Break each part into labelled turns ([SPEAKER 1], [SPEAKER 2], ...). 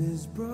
[SPEAKER 1] is broken,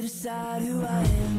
[SPEAKER 2] decide who I am.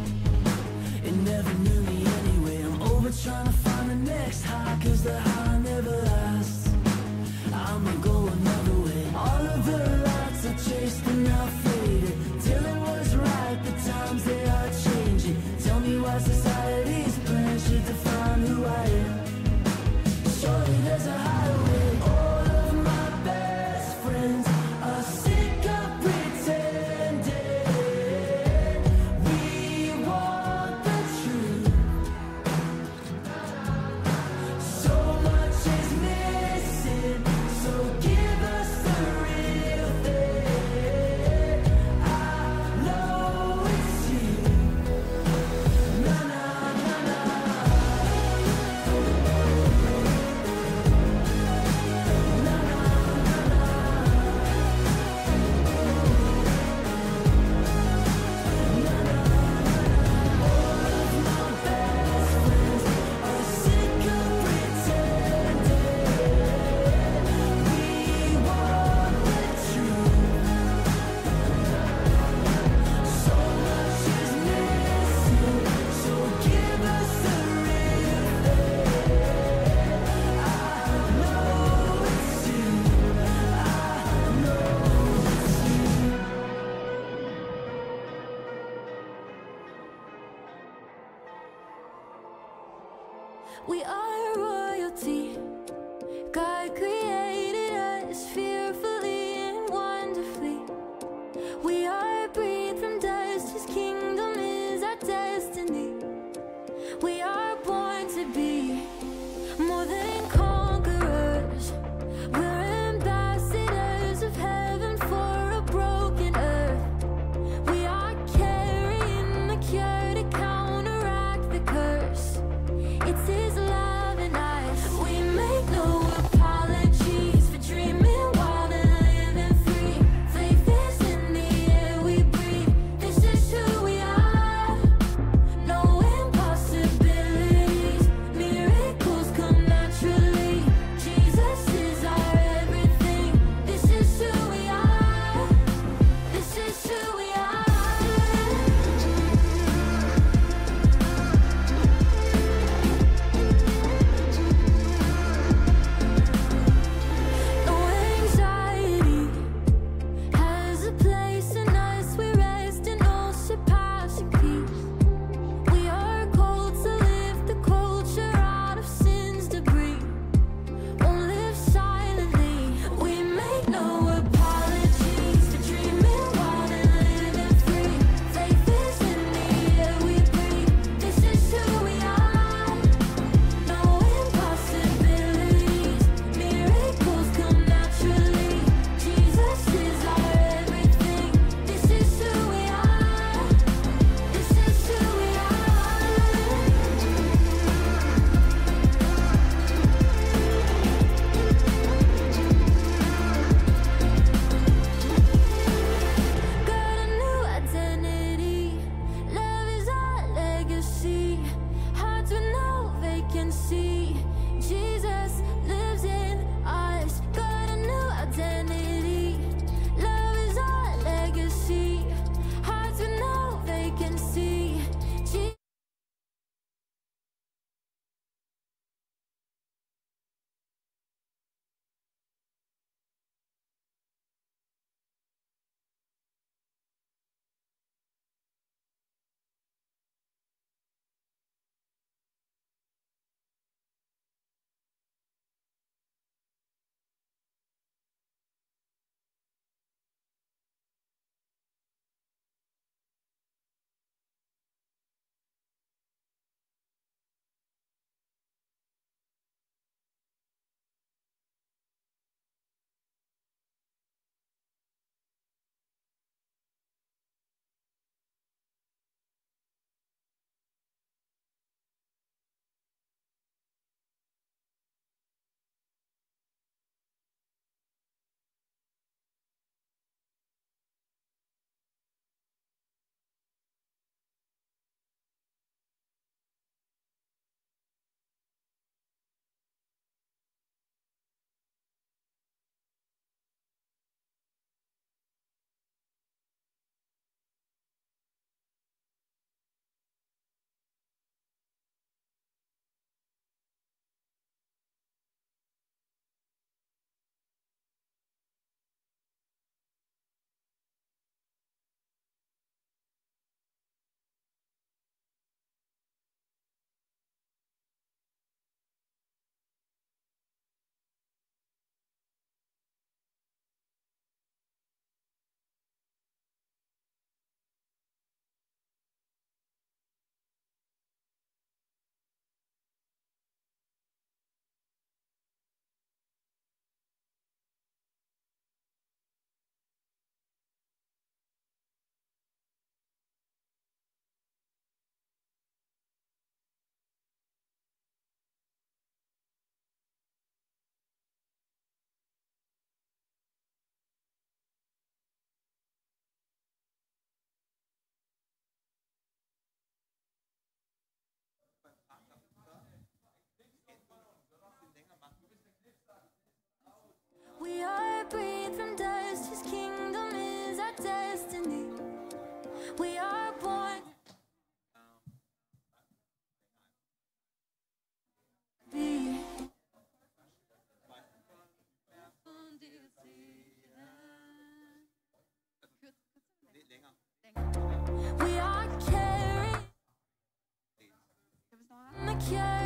[SPEAKER 3] yeah.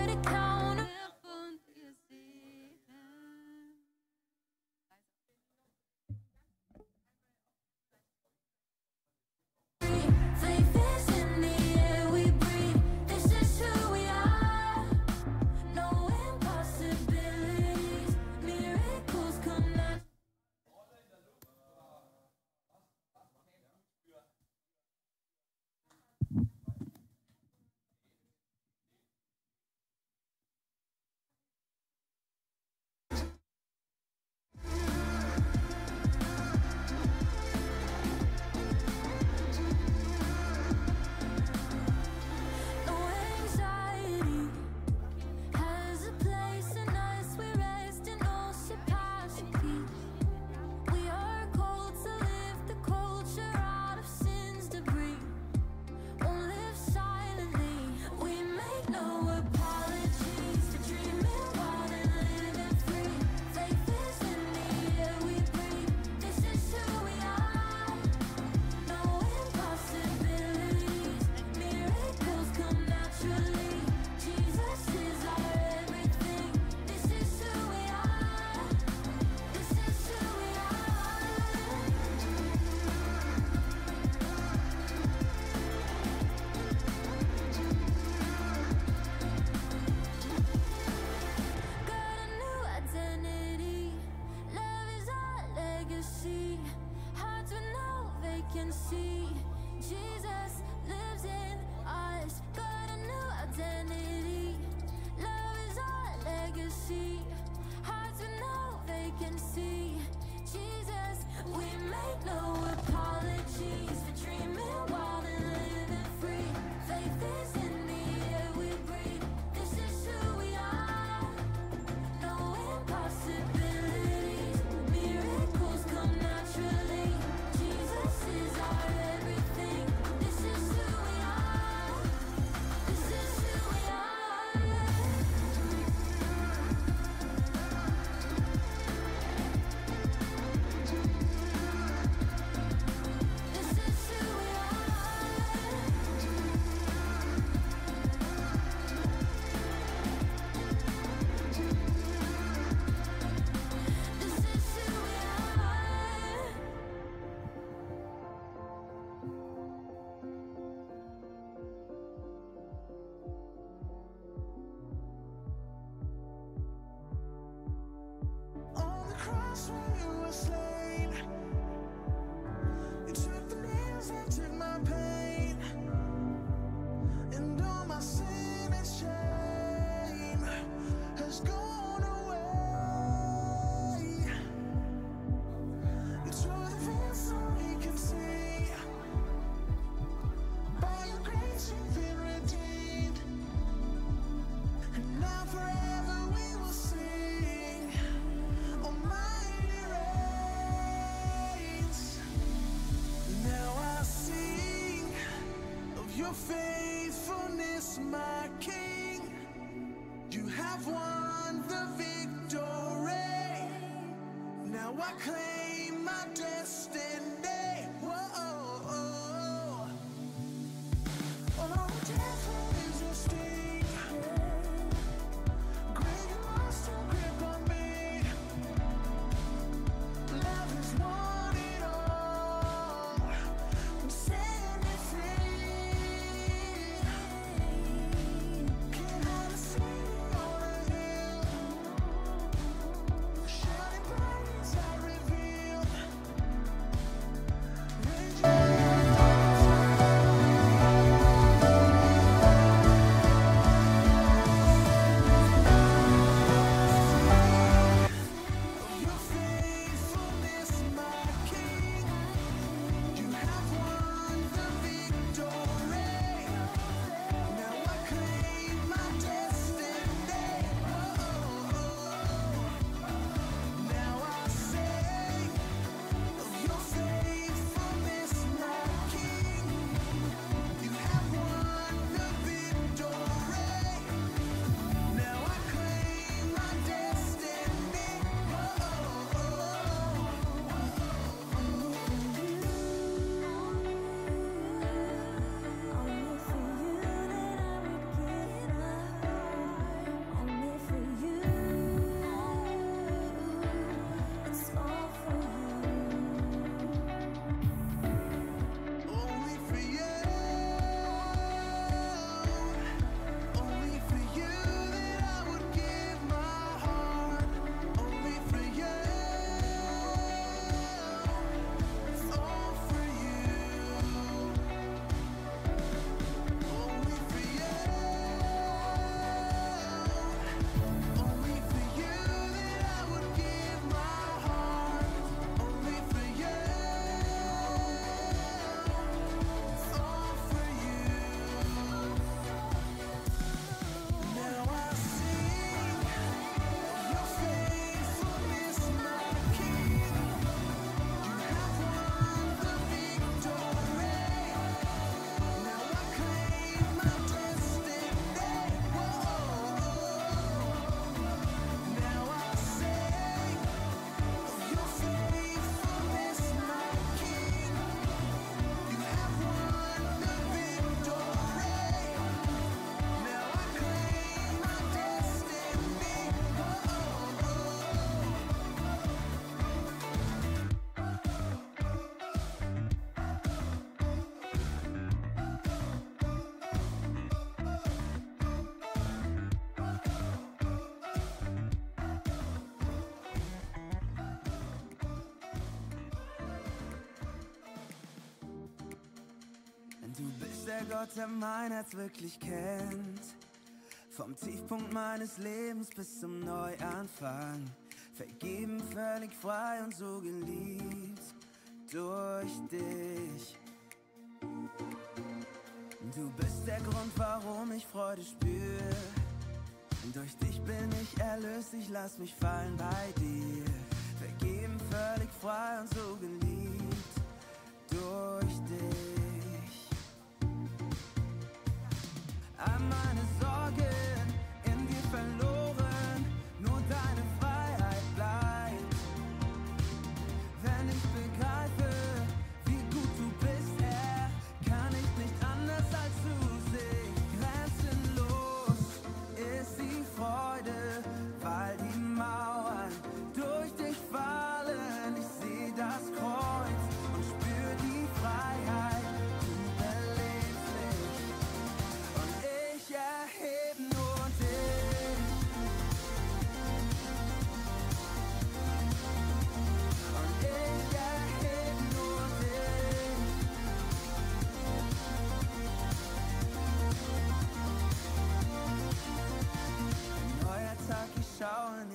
[SPEAKER 3] and
[SPEAKER 4] see. I was like faithfulness, my King. You have won the victory. Now I claim.
[SPEAKER 1] Gott, der mein Herz wirklich kennt. Vom Tiefpunkt meines Lebens bis zum Neuanfang. Vergeben, völlig frei und so geliebt durch dich. Du bist der Grund, warum ich Freude spüre. Durch dich bin ich erlöst, ich lass mich fallen bei dir. Vergeben, völlig frei und so geliebt durch dich. All meine Sorgen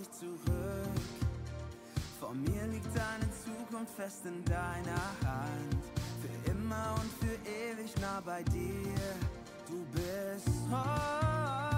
[SPEAKER 1] nicht zurück. Vor mir liegt deine Zukunft fest in deiner Hand. Für immer und für ewig nah bei dir. Du bist treu.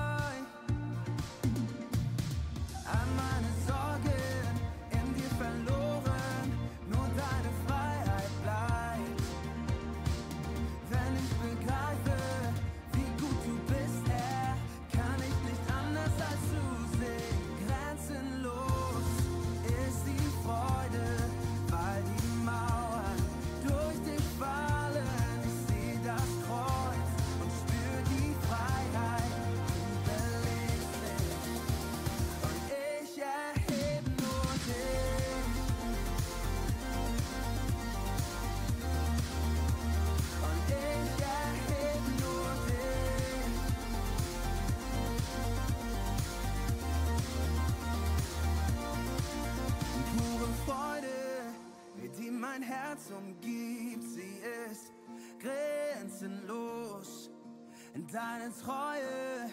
[SPEAKER 1] Deine Treue,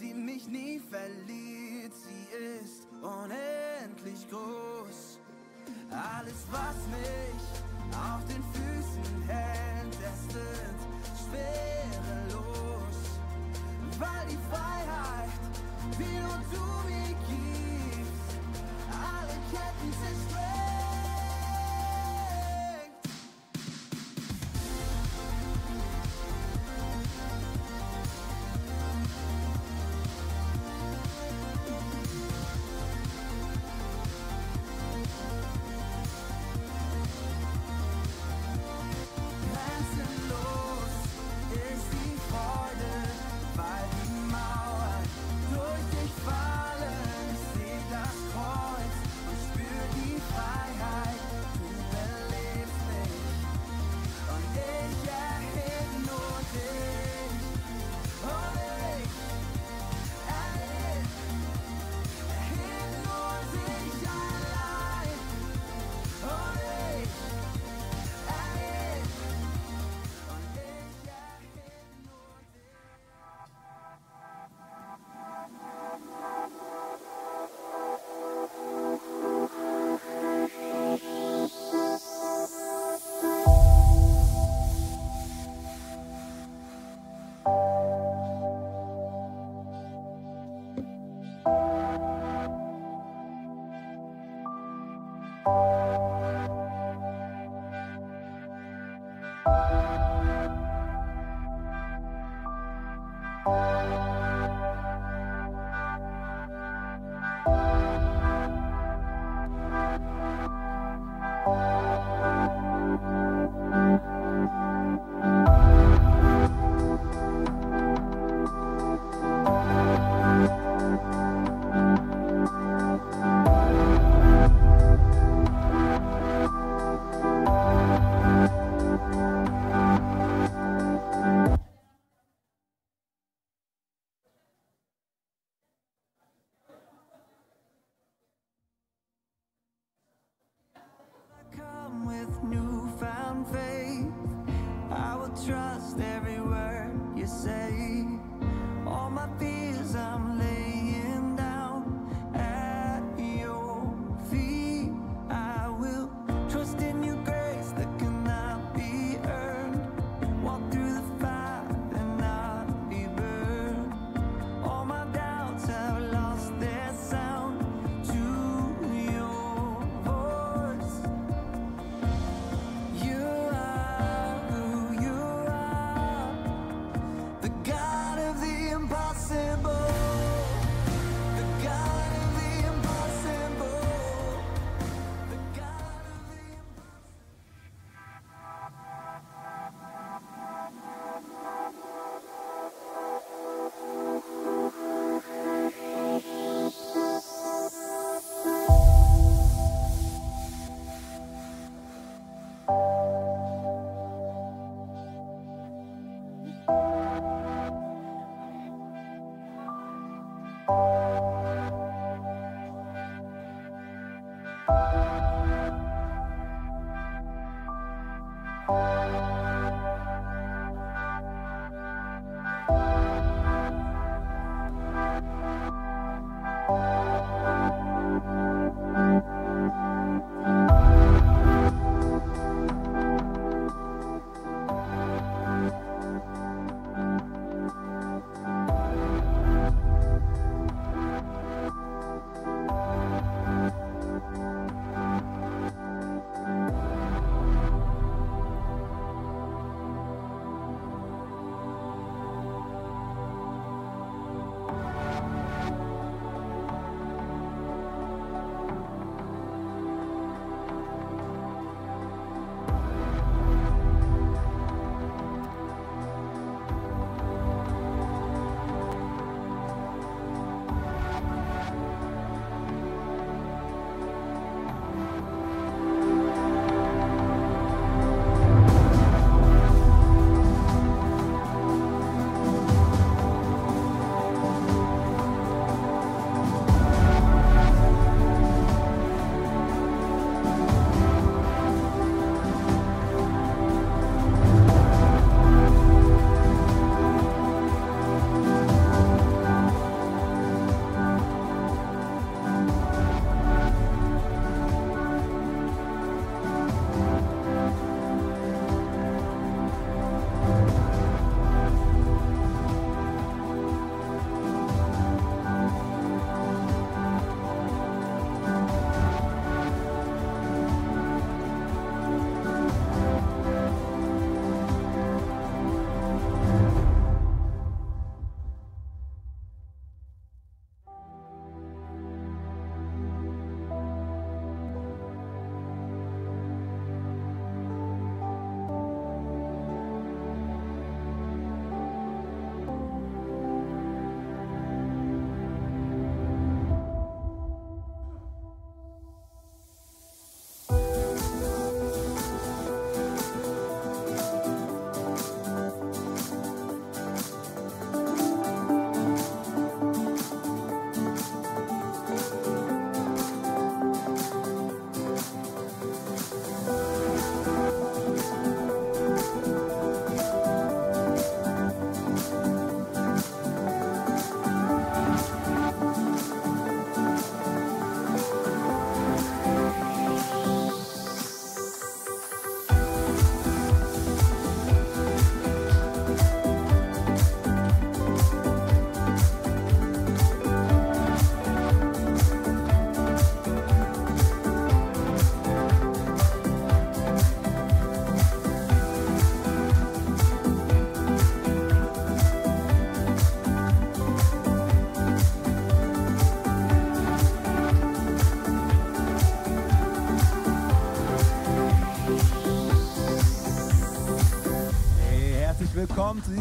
[SPEAKER 1] die mich nie verliert, sie ist unendlich groß. Alles, was mich auf den Füßen hält, es wird schwerelos. Weil die Freiheit, die nur du mir gibst, alle Ketten zersprengt.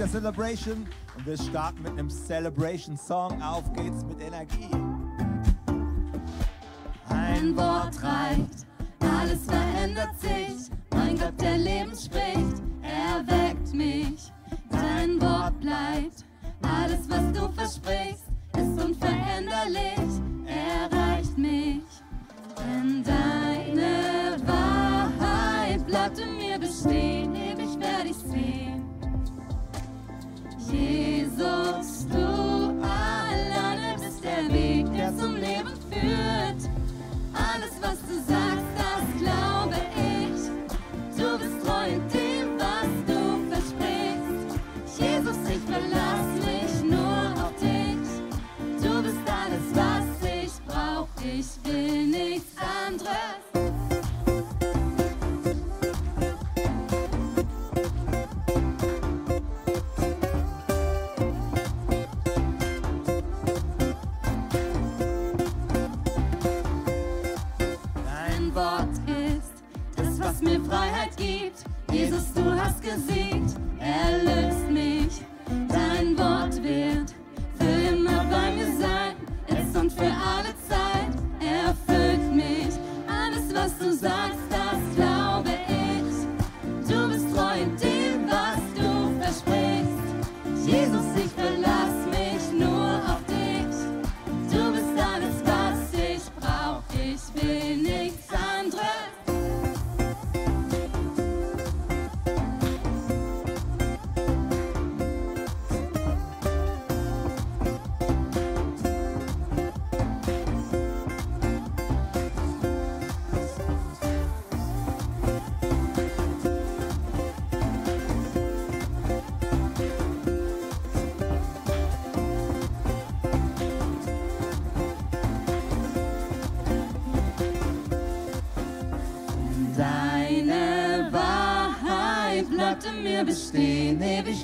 [SPEAKER 5] Dieser Celebration. Und wir starten mit einem Celebration-Song. Auf geht's mit Energie.
[SPEAKER 4] Ein Wort reicht, alles verändert sich.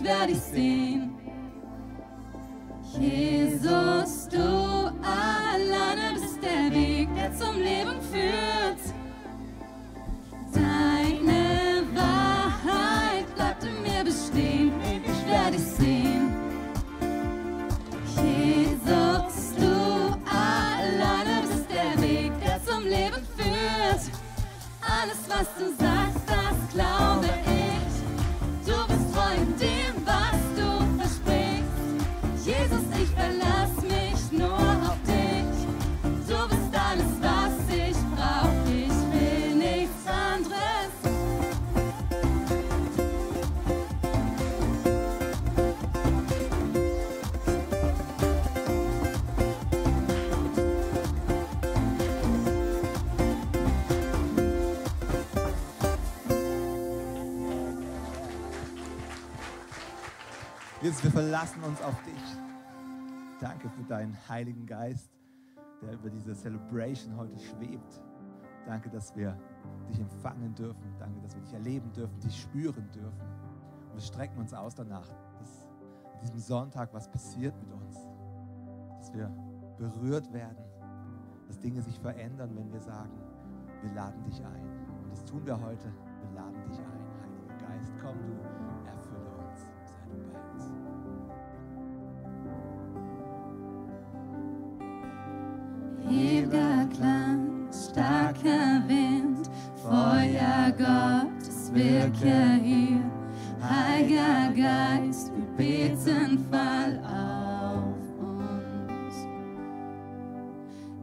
[SPEAKER 4] Bestehen, ewig werde
[SPEAKER 5] wir verlassen uns auf dich. Danke für deinen Heiligen Geist, der über diese Celebration heute schwebt. Danke, dass wir dich empfangen dürfen. Danke, dass wir dich erleben dürfen, dich spüren dürfen. Und wir strecken uns aus danach, dass an diesem Sonntag was passiert mit uns. Dass wir berührt werden, dass Dinge sich verändern, wenn wir sagen, wir laden dich ein. Und das tun wir heute. Wir laden dich ein, Heiliger Geist. Komm du,
[SPEAKER 4] Ewiger Klang, starker Wind, Feuer Gottes wirke hier. Heiliger Geist, wir beten, fall auf uns.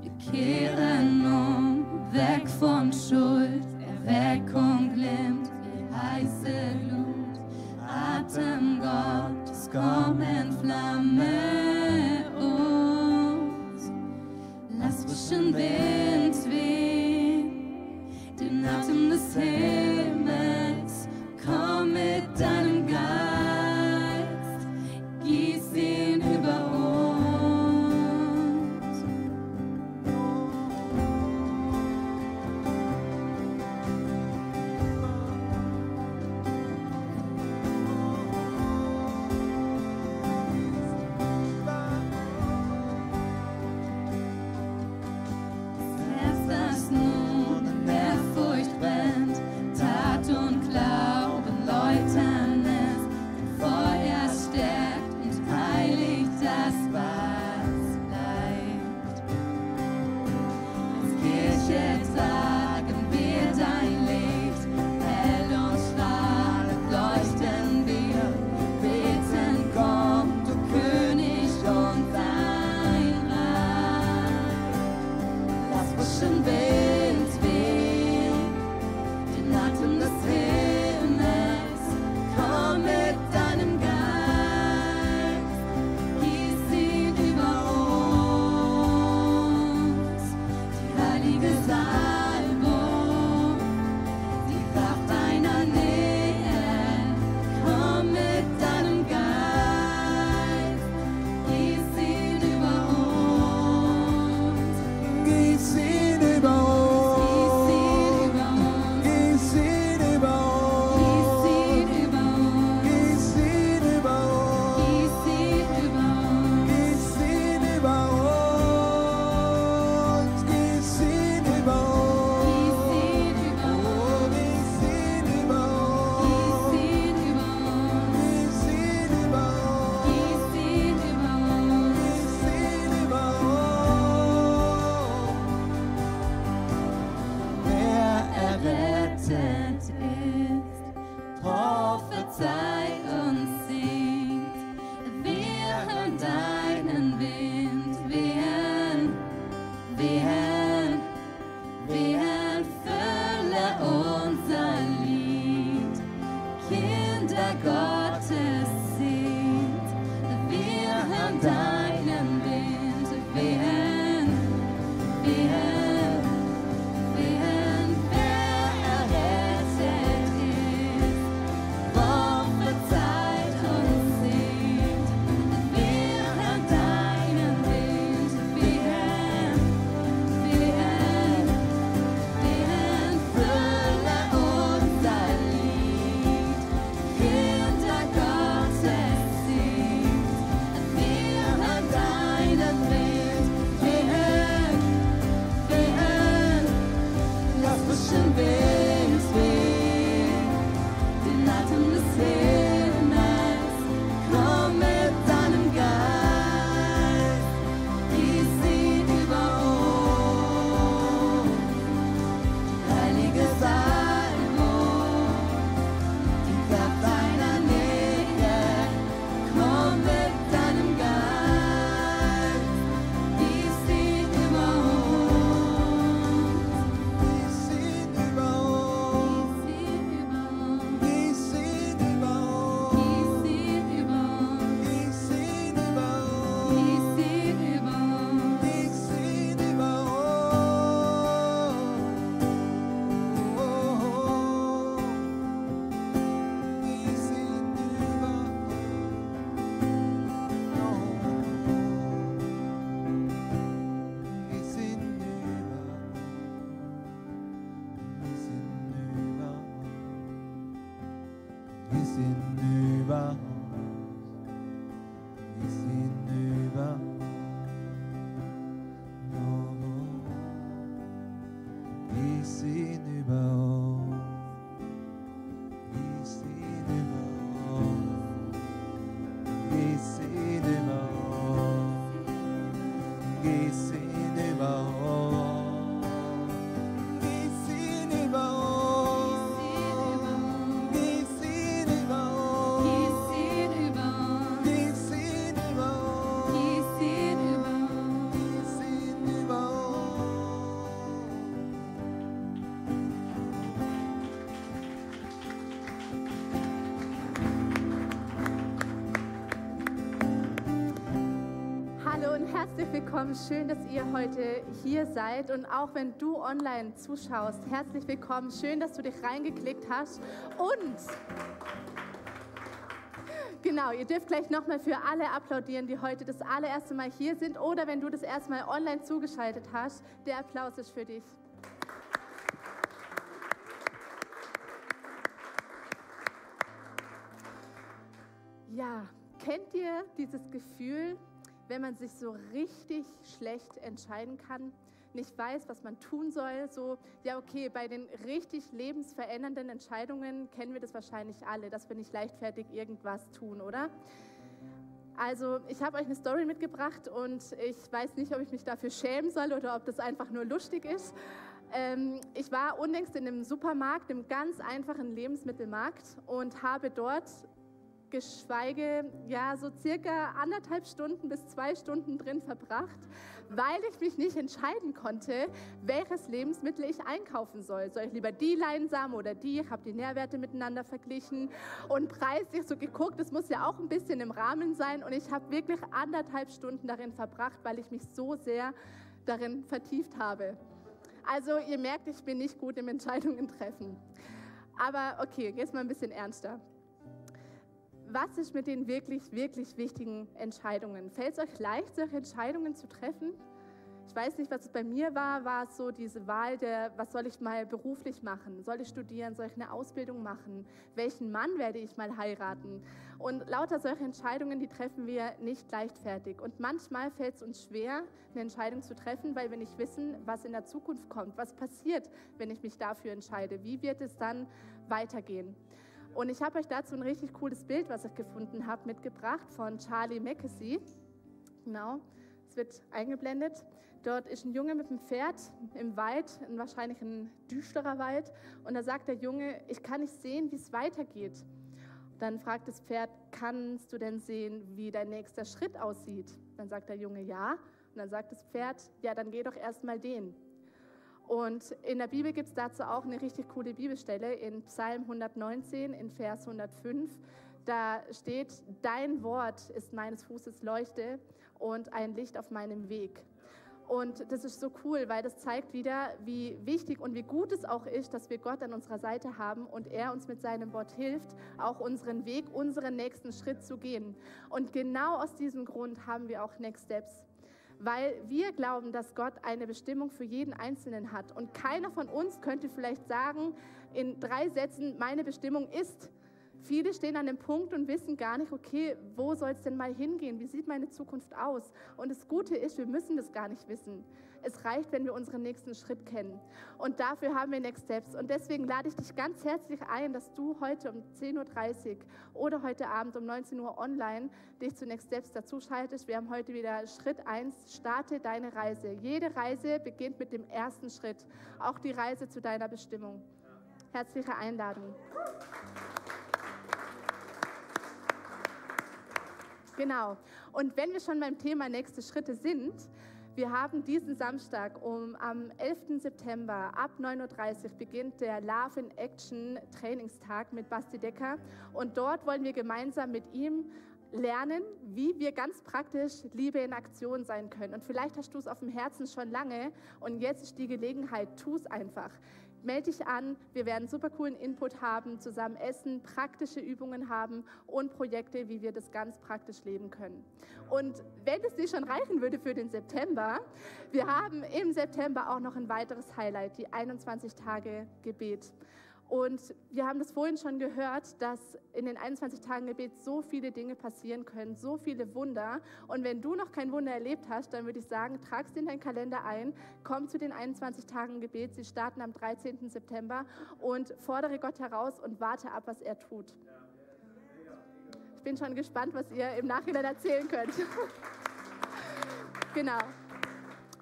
[SPEAKER 4] Wir kehren um, weg von Schuld, Erweckung glimmt wie heiße Glut. Atem Gottes, komm, entflamme uns. Lass frischen Wind wehen, den Atem des Himmels. Komm mit deinem
[SPEAKER 6] willkommen. Schön, dass ihr heute hier seid. Und auch wenn du online zuschaust, herzlich willkommen. Schön, dass du dich reingeklickt hast. Und genau, ihr dürft gleich nochmal für alle applaudieren, die heute das allererste Mal hier sind. Oder wenn du das erste Mal online zugeschaltet hast, der Applaus ist für dich. Ja, kennt ihr dieses Gefühl, wenn man sich so richtig schlecht entscheiden kann, nicht weiß, was man tun soll? So, ja, okay, bei den richtig lebensverändernden Entscheidungen kennen wir das wahrscheinlich alle, dass wir nicht leichtfertig irgendwas tun, oder? Also, ich habe euch eine Story mitgebracht und ich weiß nicht, ob ich mich dafür schämen soll oder ob das einfach nur lustig ist. Ähm, ich war unlängst in einem Supermarkt, einem ganz einfachen Lebensmittelmarkt und habe dort geschweige ja so circa anderthalb Stunden bis zwei Stunden drin verbracht, weil ich mich nicht entscheiden konnte, welches Lebensmittel ich einkaufen soll. Soll ich lieber die Leinsamen oder die? Ich habe die Nährwerte miteinander verglichen und preislich so geguckt. Das muss ja auch ein bisschen im Rahmen sein und ich habe wirklich anderthalb Stunden darin verbracht, weil ich mich so sehr darin vertieft habe. Also ihr merkt, ich bin nicht gut im Entscheidungen treffen. Aber okay, jetzt mal ein bisschen ernster. Was ist mit den wirklich, wirklich wichtigen Entscheidungen? Fällt es euch leicht, solche Entscheidungen zu treffen? Ich weiß nicht, was es bei mir war, war es so diese Wahl der, was soll ich mal beruflich machen? Soll ich studieren? Soll ich eine Ausbildung machen? Welchen Mann werde ich mal heiraten? Und lauter solche Entscheidungen, die treffen wir nicht leichtfertig. Und manchmal fällt es uns schwer, eine Entscheidung zu treffen, weil wir nicht wissen, was in der Zukunft kommt. Was passiert, wenn ich mich dafür entscheide? Wie wird es dann weitergehen? Und ich habe euch dazu ein richtig cooles Bild, was ich gefunden habe, mitgebracht von Charlie Mackesy. Genau, es wird eingeblendet. Dort ist ein Junge mit einem Pferd im Wald, wahrscheinlich ein düsterer Wald. Und da sagt der Junge, ich kann nicht sehen, wie es weitergeht. Dann fragt das Pferd, kannst du denn sehen, wie dein nächster Schritt aussieht? Dann sagt der Junge, ja. Und dann sagt das Pferd, ja, dann geh doch erst mal den. Und in der Bibel gibt es dazu auch eine richtig coole Bibelstelle in Psalm 119 in Vers 105. Da steht, dein Wort ist meines Fußes Leuchte und ein Licht auf meinem Weg. Und das ist so cool, weil das zeigt wieder, wie wichtig und wie gut es auch ist, dass wir Gott an unserer Seite haben und er uns mit seinem Wort hilft, auch unseren Weg, unseren nächsten Schritt zu gehen. Und genau aus diesem Grund haben wir auch Next Steps weil wir glauben, dass Gott eine Bestimmung für jeden Einzelnen hat. Und keiner von uns könnte vielleicht sagen, in drei Sätzen, meine Bestimmung ist. Viele stehen an dem Punkt und wissen gar nicht, okay, wo soll es denn mal hingehen? Wie sieht meine Zukunft aus? Und das Gute ist, wir müssen das gar nicht wissen. Es reicht, wenn wir unseren nächsten Schritt kennen. Und dafür haben wir Next Steps. Und deswegen lade ich dich ganz herzlich ein, dass du heute um 10.30 Uhr oder heute Abend um 19 Uhr online dich zu Next Steps dazuschaltest. Wir haben heute wieder Schritt 1, starte deine Reise. Jede Reise beginnt mit dem ersten Schritt, auch die Reise zu deiner Bestimmung. Herzliche Einladung. Genau. Und wenn wir schon beim Thema nächste Schritte sind, wir haben diesen Samstag um, am 11. September ab 9.30 Uhr beginnt der Love in Action Trainingstag mit Basti Decker. Und dort wollen wir gemeinsam mit ihm lernen, wie wir ganz praktisch Liebe in Aktion sein können. Und vielleicht hast du es auf dem Herzen schon lange und jetzt ist die Gelegenheit, tu es einfach melde dich an. Wir werden super coolen Input haben, zusammen essen, praktische Übungen haben und Projekte, wie wir das ganz praktisch leben können. Und wenn es dir schon reichen würde für den September, wir haben im September auch noch ein weiteres Highlight, die 21 Tage Gebet. Und wir haben das vorhin schon gehört, dass in den 21 Tagen Gebet so viele Dinge passieren können, so viele Wunder. Und wenn du noch kein Wunder erlebt hast, dann würde ich sagen, trag es in deinen Kalender ein, komm zu den 21 Tagen Gebet. Sie starten am 13. September und fordere Gott heraus und warte ab, was er tut. Ich bin schon gespannt, was ihr im Nachhinein erzählen könnt. genau.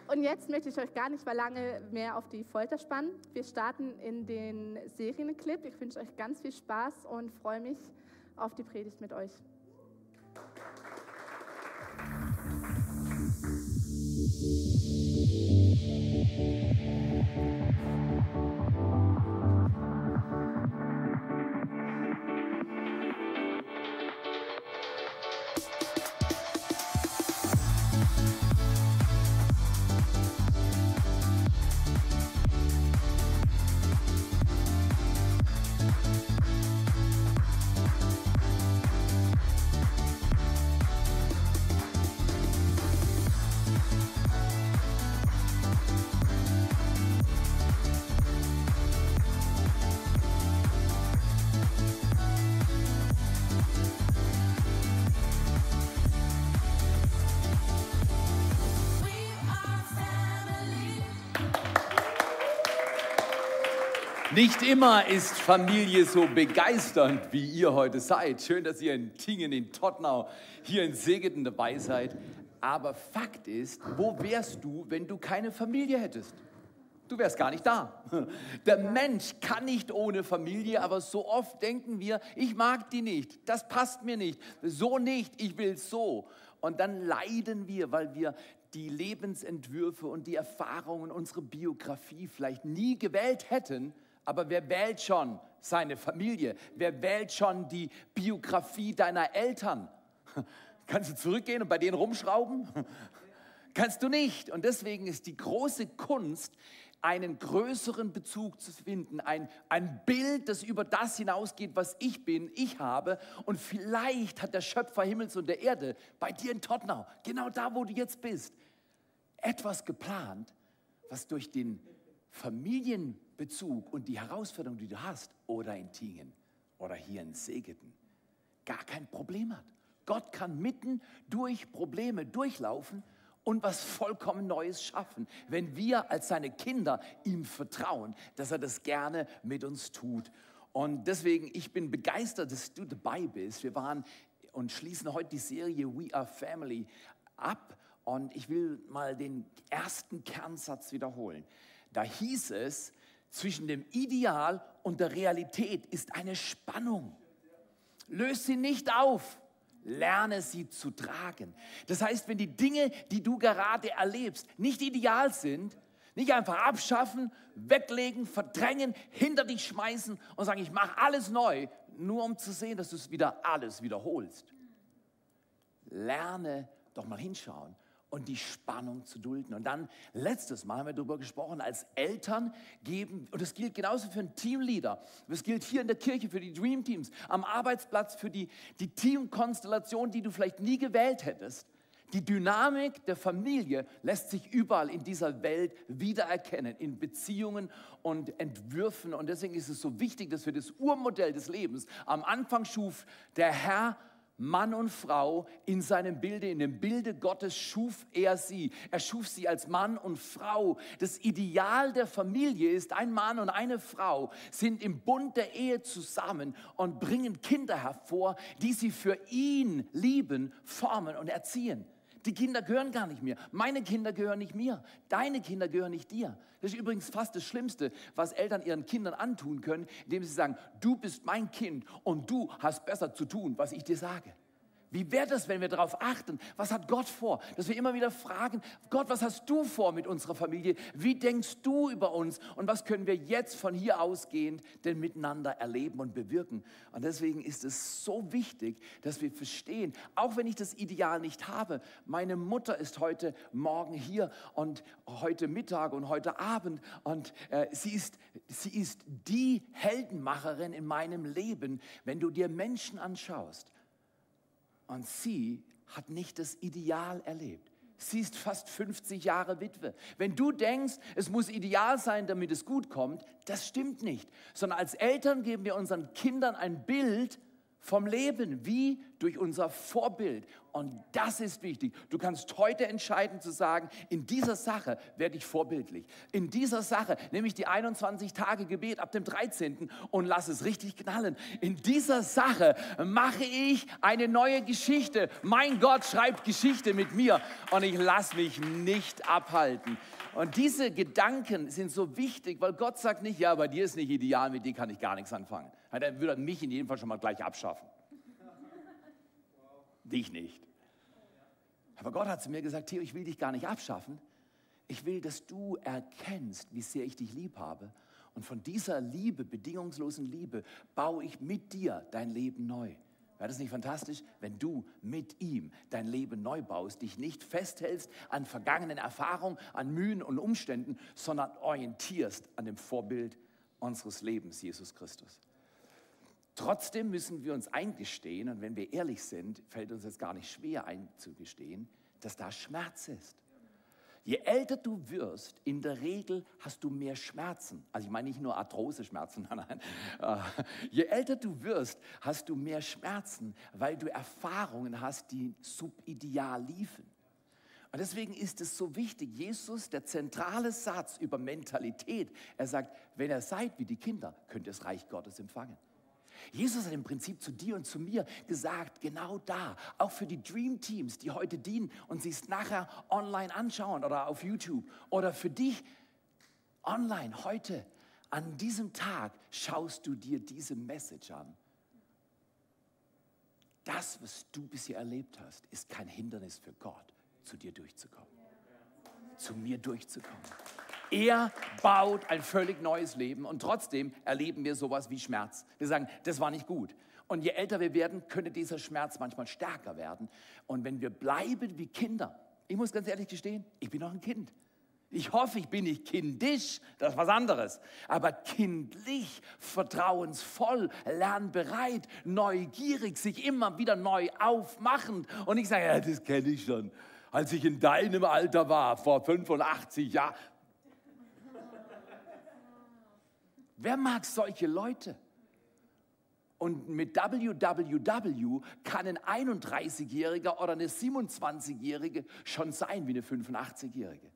[SPEAKER 6] Und jetzt möchte ich euch gar nicht mal lange mehr auf die Folter spannen. Wir starten in den Serienclip. Ich wünsche euch ganz viel Spaß und freue mich auf die Predigt mit euch.
[SPEAKER 7] Nicht immer ist Familie so begeisternd, wie ihr heute seid. Schön, dass ihr in Tingen, in Tottenau, hier in Segeten dabei seid. Aber Fakt ist, wo wärst du, wenn du keine Familie hättest? Du wärst gar nicht da. Der Mensch kann nicht ohne Familie, aber so oft denken wir, ich mag die nicht, das passt mir nicht, so nicht, ich will so. Und dann leiden wir, weil wir die Lebensentwürfe und die Erfahrungen, unsere Biografie vielleicht nie gewählt hätten, aber wer wählt schon seine Familie? Wer wählt schon die Biografie deiner Eltern? Kannst du zurückgehen und bei denen rumschrauben? Kannst du nicht. Und deswegen ist die große Kunst, einen größeren Bezug zu finden, ein, ein Bild, das über das hinausgeht, was ich bin, ich habe. Und vielleicht hat der Schöpfer Himmels und der Erde bei dir in Tottenau, genau da, wo du jetzt bist, etwas geplant, was durch den Familienbezug und die Herausforderung, die du hast, oder in Tingen oder hier in Segeten, gar kein Problem hat. Gott kann mitten durch Probleme durchlaufen und was vollkommen Neues schaffen, wenn wir als seine Kinder ihm vertrauen, dass er das gerne mit uns tut. Und deswegen, ich bin begeistert, dass du dabei bist. Wir waren und schließen heute die Serie We Are Family ab. Und ich will mal den ersten Kernsatz wiederholen. Da hieß es, zwischen dem Ideal und der Realität ist eine Spannung. Löse sie nicht auf. Lerne sie zu tragen. Das heißt, wenn die Dinge, die du gerade erlebst, nicht ideal sind, nicht einfach abschaffen, weglegen, verdrängen, hinter dich schmeißen und sagen, ich mache alles neu, nur um zu sehen, dass du es wieder alles wiederholst. Lerne doch mal hinschauen und die Spannung zu dulden. Und dann, letztes Mal haben wir darüber gesprochen, als Eltern geben, und das gilt genauso für einen Teamleader, das gilt hier in der Kirche für die Dream Teams, am Arbeitsplatz für die, die Teamkonstellation, die du vielleicht nie gewählt hättest. Die Dynamik der Familie lässt sich überall in dieser Welt wiedererkennen, in Beziehungen und Entwürfen. Und deswegen ist es so wichtig, dass wir das Urmodell des Lebens am Anfang schuf der Herr Mann und Frau in seinem Bilde, in dem Bilde Gottes schuf er sie. Er schuf sie als Mann und Frau. Das Ideal der Familie ist, ein Mann und eine Frau sind im Bund der Ehe zusammen und bringen Kinder hervor, die sie für ihn lieben, formen und erziehen. Die Kinder gehören gar nicht mir. Meine Kinder gehören nicht mir. Deine Kinder gehören nicht dir. Das ist übrigens fast das Schlimmste, was Eltern ihren Kindern antun können, indem sie sagen, du bist mein Kind und du hast besser zu tun, was ich dir sage. Wie wäre das, wenn wir darauf achten? Was hat Gott vor? Dass wir immer wieder fragen, Gott, was hast du vor mit unserer Familie? Wie denkst du über uns? Und was können wir jetzt von hier ausgehend denn miteinander erleben und bewirken? Und deswegen ist es so wichtig, dass wir verstehen, auch wenn ich das Ideal nicht habe, meine Mutter ist heute Morgen hier und heute Mittag und heute Abend und äh, sie, ist, sie ist die Heldenmacherin in meinem Leben, wenn du dir Menschen anschaust und sie hat nicht das Ideal erlebt. Sie ist fast 50 Jahre Witwe. Wenn du denkst, es muss ideal sein, damit es gut kommt, das stimmt nicht. Sondern als Eltern geben wir unseren Kindern ein Bild vom Leben, wie durch unser Vorbild. Und das ist wichtig. Du kannst heute entscheiden zu sagen, in dieser Sache werde ich vorbildlich. In dieser Sache nehme ich die 21 Tage Gebet ab dem 13. und lass es richtig knallen. In dieser Sache mache ich eine neue Geschichte. Mein Gott schreibt Geschichte mit mir und ich lasse mich nicht abhalten. Und diese Gedanken sind so wichtig, weil Gott sagt nicht, ja, bei dir ist nicht ideal, mit dir kann ich gar nichts anfangen. Dann würde er mich in jedem Fall schon mal gleich abschaffen. Dich nicht. Aber Gott hat zu mir gesagt, Theo, ich will dich gar nicht abschaffen. Ich will, dass du erkennst, wie sehr ich dich lieb habe. Und von dieser Liebe, bedingungslosen Liebe, baue ich mit dir dein Leben neu. Wäre das nicht fantastisch, wenn du mit ihm dein Leben neu baust, dich nicht festhältst an vergangenen Erfahrungen, an Mühen und Umständen, sondern orientierst an dem Vorbild unseres Lebens, Jesus Christus. Trotzdem müssen wir uns eingestehen, und wenn wir ehrlich sind, fällt uns jetzt gar nicht schwer einzugestehen, dass da Schmerz ist. Je älter du wirst, in der Regel hast du mehr Schmerzen. Also ich meine nicht nur Arthrose-Schmerzen, nein, nein. Äh, je älter du wirst, hast du mehr Schmerzen, weil du Erfahrungen hast, die subideal liefen. Und deswegen ist es so wichtig, Jesus, der zentrale Satz über Mentalität, er sagt, wenn ihr seid wie die Kinder, könnt ihr das Reich Gottes empfangen. Jesus hat im Prinzip zu dir und zu mir gesagt, genau da, auch für die Dream Teams, die heute dienen und sie es nachher online anschauen oder auf YouTube oder für dich online heute, an diesem Tag schaust du dir diese Message an. Das, was du bisher erlebt hast, ist kein Hindernis für Gott, zu dir durchzukommen. Zu mir durchzukommen. Er baut ein völlig neues Leben und trotzdem erleben wir sowas wie Schmerz. Wir sagen, das war nicht gut. Und je älter wir werden, könnte dieser Schmerz manchmal stärker werden. Und wenn wir bleiben wie Kinder, ich muss ganz ehrlich gestehen, ich bin noch ein Kind. Ich hoffe, ich bin nicht kindisch, das ist was anderes, aber kindlich, vertrauensvoll, lernbereit, neugierig, sich immer wieder neu aufmachend. Und ich sage, ja, das kenne ich schon. Als ich in deinem Alter war, vor 85 Jahren. Wer mag solche Leute? Und mit WWW kann ein 31-Jähriger oder eine 27-Jährige schon sein wie eine 85-Jährige.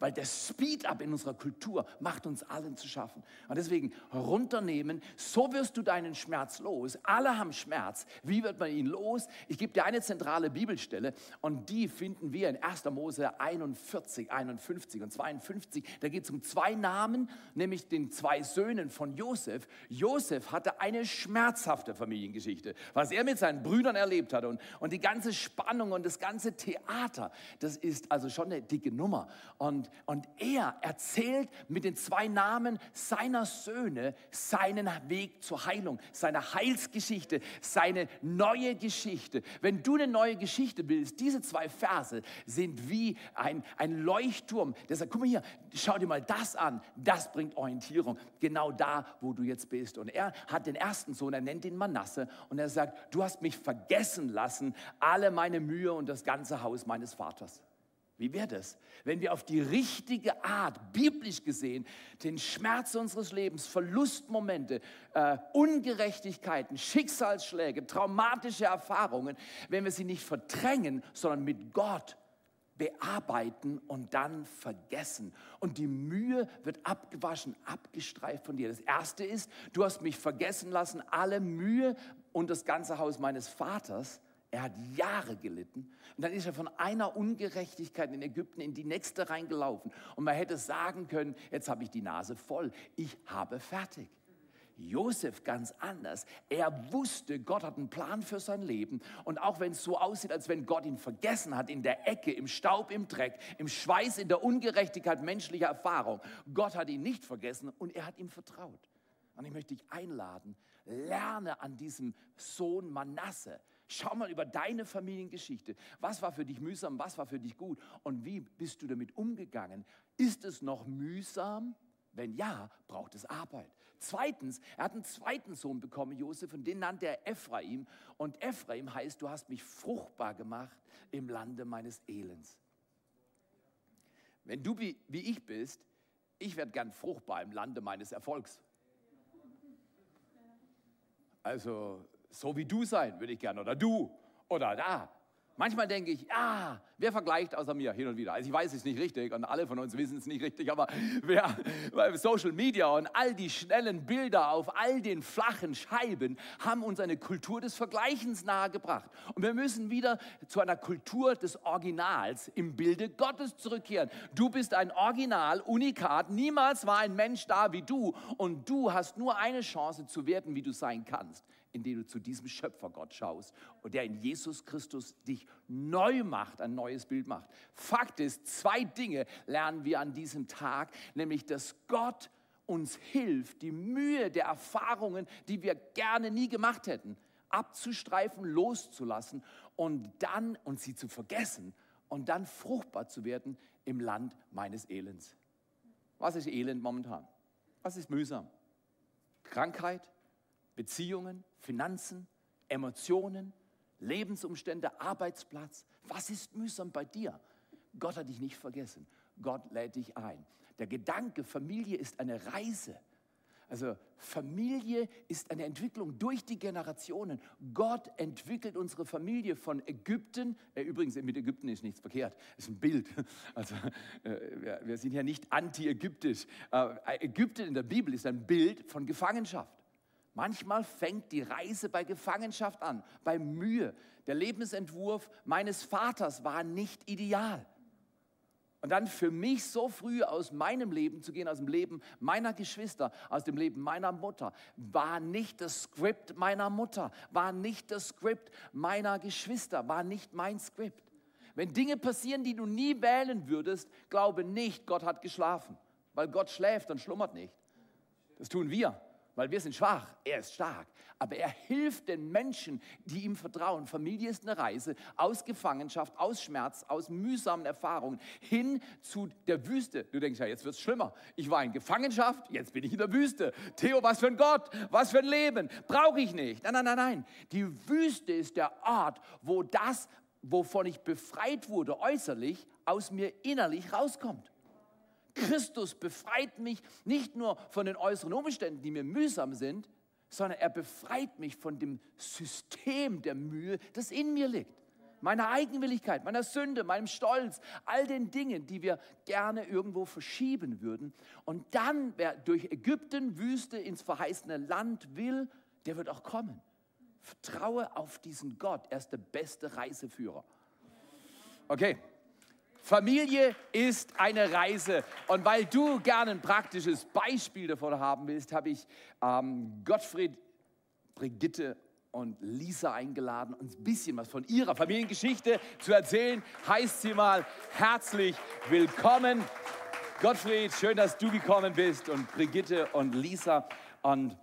[SPEAKER 7] Weil der Speed-up in unserer Kultur macht uns allen zu schaffen. Und deswegen runternehmen, so wirst du deinen Schmerz los. Alle haben Schmerz. Wie wird man ihn los? Ich gebe dir eine zentrale Bibelstelle und die finden wir in 1. Mose 41, 51 und 52. Da geht es um zwei Namen, nämlich den zwei Söhnen von Josef. Josef hatte eine schmerzhafte Familiengeschichte, was er mit seinen Brüdern erlebt hatte. Und, und die ganze Spannung und das ganze Theater, das ist also schon eine dicke Nummer. Und und, er erzählt mit den zwei Namen seiner Söhne seinen Weg zur Heilung, seine Heilsgeschichte, seine neue Geschichte. Wenn du eine neue Geschichte willst, diese zwei Verse sind wie ein, ein Leuchtturm. Der sagt, guck mal hier, schau dir mal das an, das bringt Orientierung, genau da, wo du jetzt bist. Und er hat den ersten Sohn, er nennt ihn Manasse und er sagt, du hast mich vergessen lassen, alle meine Mühe und das ganze Haus meines Vaters. Wie wäre das, wenn wir auf die richtige Art, biblisch gesehen, den Schmerz unseres Lebens, Verlustmomente, äh, Ungerechtigkeiten, Schicksalsschläge, traumatische Erfahrungen, wenn wir sie nicht verdrängen, sondern mit Gott bearbeiten und dann vergessen. Und die Mühe wird abgewaschen, abgestreift von dir. Das Erste ist, du hast mich vergessen lassen, alle Mühe und das ganze Haus meines Vaters er hat Jahre gelitten und dann ist er von einer Ungerechtigkeit in Ägypten in die nächste reingelaufen. Und man hätte sagen können, jetzt habe ich die Nase voll, ich habe fertig. Josef ganz anders. Er wusste, Gott hat einen Plan für sein Leben. Und auch wenn es so aussieht, als wenn Gott ihn vergessen hat, in der Ecke, im Staub, im Dreck, im Schweiß, in der Ungerechtigkeit menschlicher Erfahrung, Gott hat ihn nicht vergessen und er hat ihm vertraut. Und ich möchte dich einladen, lerne an diesem Sohn Manasse, Schau mal über deine Familiengeschichte. Was war für dich mühsam, was war für dich gut und wie bist du damit umgegangen? Ist es noch mühsam? Wenn ja, braucht es Arbeit. Zweitens, er hat einen zweiten Sohn bekommen, Josef, und den nannte er Ephraim. Und Ephraim heißt, du hast mich fruchtbar gemacht im Lande meines Elends. Wenn du wie, wie ich bist, ich werde gern fruchtbar im Lande meines Erfolgs. Also so wie du sein würde ich gerne oder du oder da. Manchmal denke ich, ja, wer vergleicht außer mir hin und wieder? Also ich weiß es nicht richtig und alle von uns wissen es nicht richtig, aber wer, Social Media und all die schnellen Bilder auf all den flachen Scheiben haben uns eine Kultur des Vergleichens nahegebracht. Und wir müssen wieder zu einer Kultur des Originals im Bilde Gottes zurückkehren. Du bist ein Original, Unikat. Niemals war ein Mensch da wie du und du hast nur eine Chance zu werden, wie du sein kannst indem du zu diesem Schöpfergott schaust und der in Jesus Christus dich neu macht, ein neues Bild macht. Fakt ist, zwei Dinge lernen wir an diesem Tag, nämlich dass Gott uns hilft, die Mühe der Erfahrungen, die wir gerne nie gemacht hätten, abzustreifen, loszulassen und dann und sie zu vergessen und dann fruchtbar zu werden im Land meines Elends. Was ist Elend momentan? Was ist mühsam? Krankheit, Beziehungen, Finanzen, Emotionen, Lebensumstände, Arbeitsplatz. Was ist mühsam bei dir? Gott hat dich nicht vergessen. Gott lädt dich ein. Der Gedanke, Familie ist eine Reise. Also Familie ist eine Entwicklung durch die Generationen. Gott entwickelt unsere Familie von Ägypten. Äh, übrigens, mit Ägypten ist nichts verkehrt. Das ist ein Bild. Also äh, wir sind ja nicht anti-ägyptisch. Äh, Ägypten in der Bibel ist ein Bild von Gefangenschaft. Manchmal fängt die Reise bei Gefangenschaft an, bei Mühe. Der Lebensentwurf meines Vaters war nicht ideal. Und dann für mich so früh aus meinem Leben zu gehen, aus dem Leben meiner Geschwister, aus dem Leben meiner Mutter, war nicht das Skript meiner Mutter, war nicht das Skript meiner Geschwister, war nicht mein Skript. Wenn Dinge passieren, die du nie wählen würdest, glaube nicht, Gott hat geschlafen. Weil Gott schläft und schlummert nicht. Das tun wir, weil wir sind schwach, er ist stark. Aber er hilft den Menschen, die ihm vertrauen. Familie ist eine Reise aus Gefangenschaft, aus Schmerz, aus mühsamen Erfahrungen hin zu der Wüste. Du denkst ja, jetzt wird es schlimmer. Ich war in Gefangenschaft, jetzt bin ich in der Wüste. Theo, was für ein Gott, was für ein Leben, brauche ich nicht. Nein, nein, nein, nein. Die Wüste ist der Ort, wo das, wovon ich befreit wurde äußerlich, aus mir innerlich rauskommt. Christus befreit mich nicht nur von den äußeren Umständen, die mir mühsam sind, sondern er befreit mich von dem System der Mühe, das in mir liegt. Meiner Eigenwilligkeit, meiner Sünde, meinem Stolz, all den Dingen, die wir gerne irgendwo verschieben würden. Und dann, wer durch Ägypten, Wüste ins verheißene Land will, der wird auch kommen. Vertraue auf diesen Gott, er ist der beste Reiseführer. Okay, Familie ist eine Reise. Und weil du gerne ein praktisches Beispiel davon haben willst, habe ich ähm, Gottfried, Brigitte und Lisa eingeladen, uns ein bisschen was von ihrer Familiengeschichte zu erzählen. Heißt sie mal herzlich willkommen. Gottfried, schön, dass du gekommen bist und Brigitte und Lisa. Und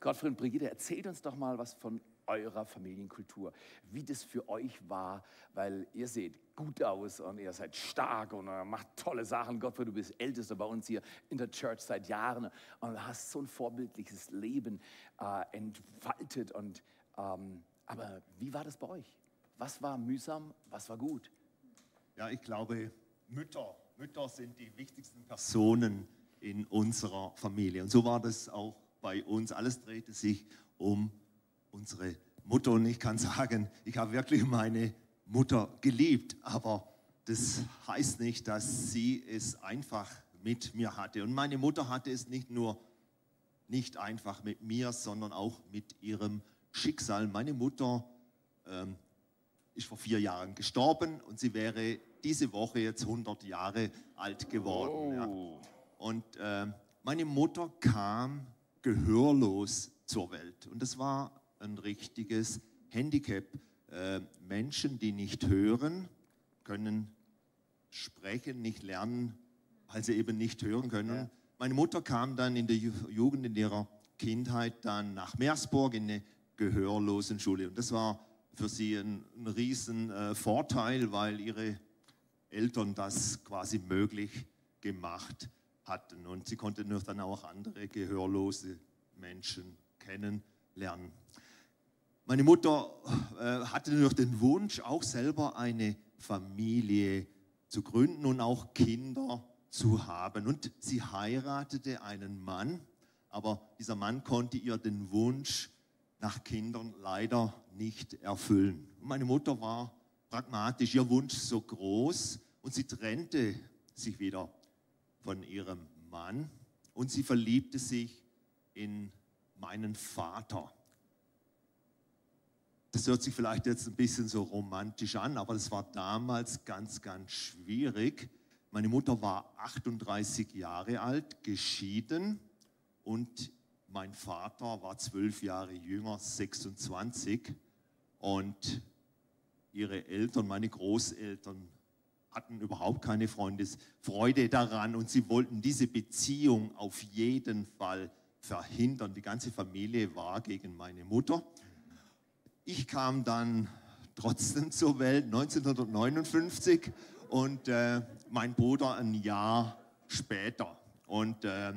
[SPEAKER 7] Gottfried und Brigitte, erzählt uns doch mal was von eurer Familienkultur, wie das für euch war, weil ihr seht gut aus und ihr seid stark und macht tolle Sachen. Gottfried, du bist ältester bei uns hier in der Church seit Jahren und hast so ein vorbildliches Leben äh, entfaltet. Und, ähm, aber wie war das bei euch? Was war mühsam, was war gut?
[SPEAKER 8] Ja, ich glaube, Mütter, Mütter sind die wichtigsten Personen in unserer Familie. Und so war das auch bei uns. Alles drehte sich um unsere Mutter. Und ich kann sagen, ich habe wirklich meine Mutter geliebt, aber das heißt nicht, dass sie es einfach mit mir hatte. Und meine Mutter hatte es nicht nur nicht einfach mit mir, sondern auch mit ihrem Schicksal. Meine Mutter ähm, ist vor vier Jahren gestorben und sie wäre diese Woche jetzt 100 Jahre alt geworden. Ja. Und äh, meine Mutter kam gehörlos zur Welt. Und das war ein richtiges Handicap. Äh, Menschen, die nicht hören, können sprechen, nicht lernen, weil sie eben nicht hören können. Ja. Meine Mutter kam dann in der Jugend, in ihrer Kindheit dann nach Meersburg in eine Gehörlosenschule. Und das war für sie ein, ein riesen äh, Vorteil, weil ihre Eltern das quasi möglich gemacht hatten. Und sie konnte nur dann auch andere gehörlose Menschen kennenlernen. Meine Mutter äh, hatte noch den Wunsch, auch selber eine Familie zu gründen und auch Kinder zu haben. Und sie heiratete einen Mann, aber dieser Mann konnte ihr den Wunsch nach Kindern leider nicht erfüllen. Und meine Mutter war pragmatisch, ihr Wunsch so groß und sie trennte sich wieder von ihrem Mann und sie verliebte sich in meinen Vater. Das hört sich vielleicht jetzt ein bisschen so romantisch an, aber das war damals ganz, ganz schwierig. Meine Mutter war 38 Jahre alt, geschieden und mein Vater war zwölf Jahre jünger, 26. Und ihre Eltern, meine Großeltern, hatten überhaupt keine Freundes Freude daran und sie wollten diese Beziehung auf jeden Fall verhindern. Die ganze Familie war gegen meine Mutter. Ich kam dann trotzdem zur Welt 1959 und äh, mein Bruder ein Jahr später. Und äh,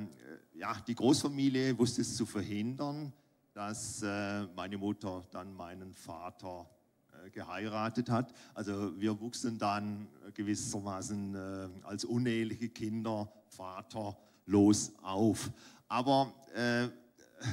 [SPEAKER 8] ja, die Großfamilie wusste es zu verhindern, dass äh, meine Mutter dann meinen Vater äh, geheiratet hat. Also wir wuchsen dann gewissermaßen äh, als uneheliche Kinder vaterlos auf. Aber äh,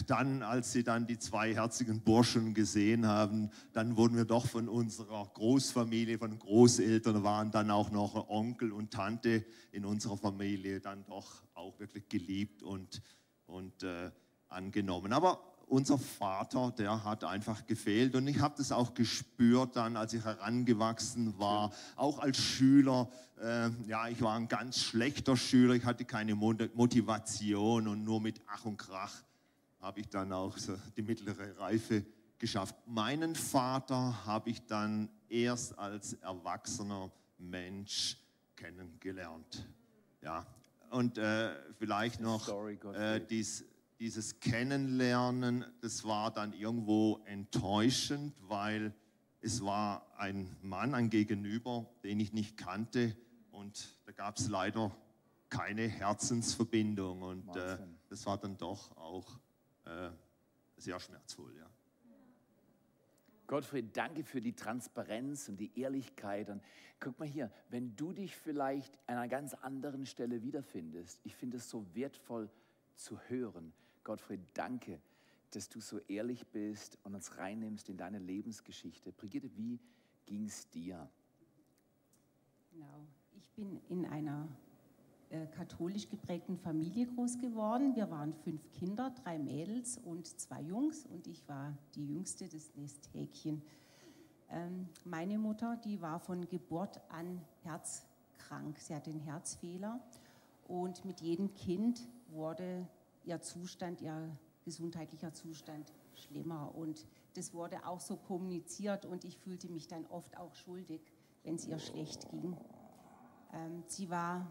[SPEAKER 8] dann, als sie dann die zwei herzigen Burschen gesehen haben, dann wurden wir doch von unserer Großfamilie, von Großeltern, waren dann auch noch Onkel und Tante in unserer Familie, dann doch auch wirklich geliebt und, und äh, angenommen. Aber unser Vater, der hat einfach gefehlt. Und ich habe das auch gespürt dann, als ich herangewachsen war, auch als Schüler. Äh, ja, ich war ein ganz schlechter Schüler, ich hatte keine Mo- Motivation und nur mit Ach und Krach habe ich dann auch so die mittlere Reife geschafft. Meinen Vater habe ich dann erst als erwachsener Mensch kennengelernt. Ja, und äh, vielleicht noch äh, dies, dieses Kennenlernen, das war dann irgendwo enttäuschend, weil es war ein Mann, ein Gegenüber, den ich nicht kannte und da gab es leider keine Herzensverbindung und äh, das war dann doch auch äh, sehr schmerzvoll. Ja.
[SPEAKER 7] Gottfried, danke für die Transparenz und die Ehrlichkeit. Und guck mal hier, wenn du dich vielleicht an einer ganz anderen Stelle wiederfindest, ich finde es so wertvoll zu hören. Gottfried, danke, dass du so ehrlich bist und uns reinnimmst in deine Lebensgeschichte. Brigitte, wie ging es dir?
[SPEAKER 9] Genau. Ich bin in einer äh, katholisch geprägten Familie groß geworden. Wir waren fünf Kinder, drei Mädels und zwei Jungs und ich war die jüngste, das Nesthäkchen. Ähm, meine Mutter, die war von Geburt an herzkrank. Sie hatte einen Herzfehler und mit jedem Kind wurde ihr Zustand, ihr gesundheitlicher Zustand schlimmer. Und das wurde auch so kommuniziert und ich fühlte mich dann oft auch schuldig, wenn es ihr schlecht ging. Ähm, sie war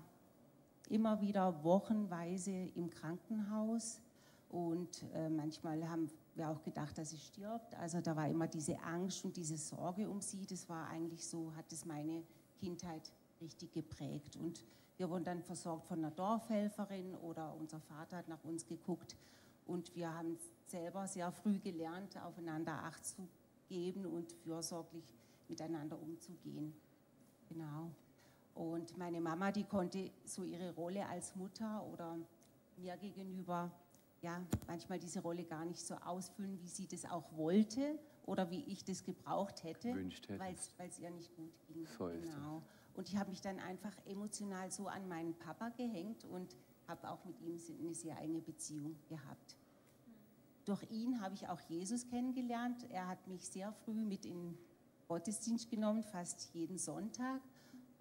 [SPEAKER 9] immer wieder wochenweise im Krankenhaus und äh, manchmal haben wir auch gedacht, dass sie stirbt. Also da war immer diese Angst und diese Sorge um sie. Das war eigentlich so, hat es meine Kindheit richtig geprägt. Und wir wurden dann versorgt von einer Dorfhelferin oder unser Vater hat nach uns geguckt. Und wir haben selber sehr früh gelernt, aufeinander Acht zu geben und fürsorglich miteinander umzugehen. Genau. Und meine Mama, die konnte so ihre Rolle als Mutter oder mir gegenüber, ja, manchmal diese Rolle gar nicht so ausfüllen, wie sie das auch wollte oder wie ich das gebraucht hätte, weil es ihr nicht gut ging.
[SPEAKER 7] So
[SPEAKER 9] genau. Und ich habe mich dann einfach emotional so an meinen Papa gehängt und habe auch mit ihm eine sehr enge Beziehung gehabt. Durch ihn habe ich auch Jesus kennengelernt. Er hat mich sehr früh mit in Gottesdienst genommen, fast jeden Sonntag.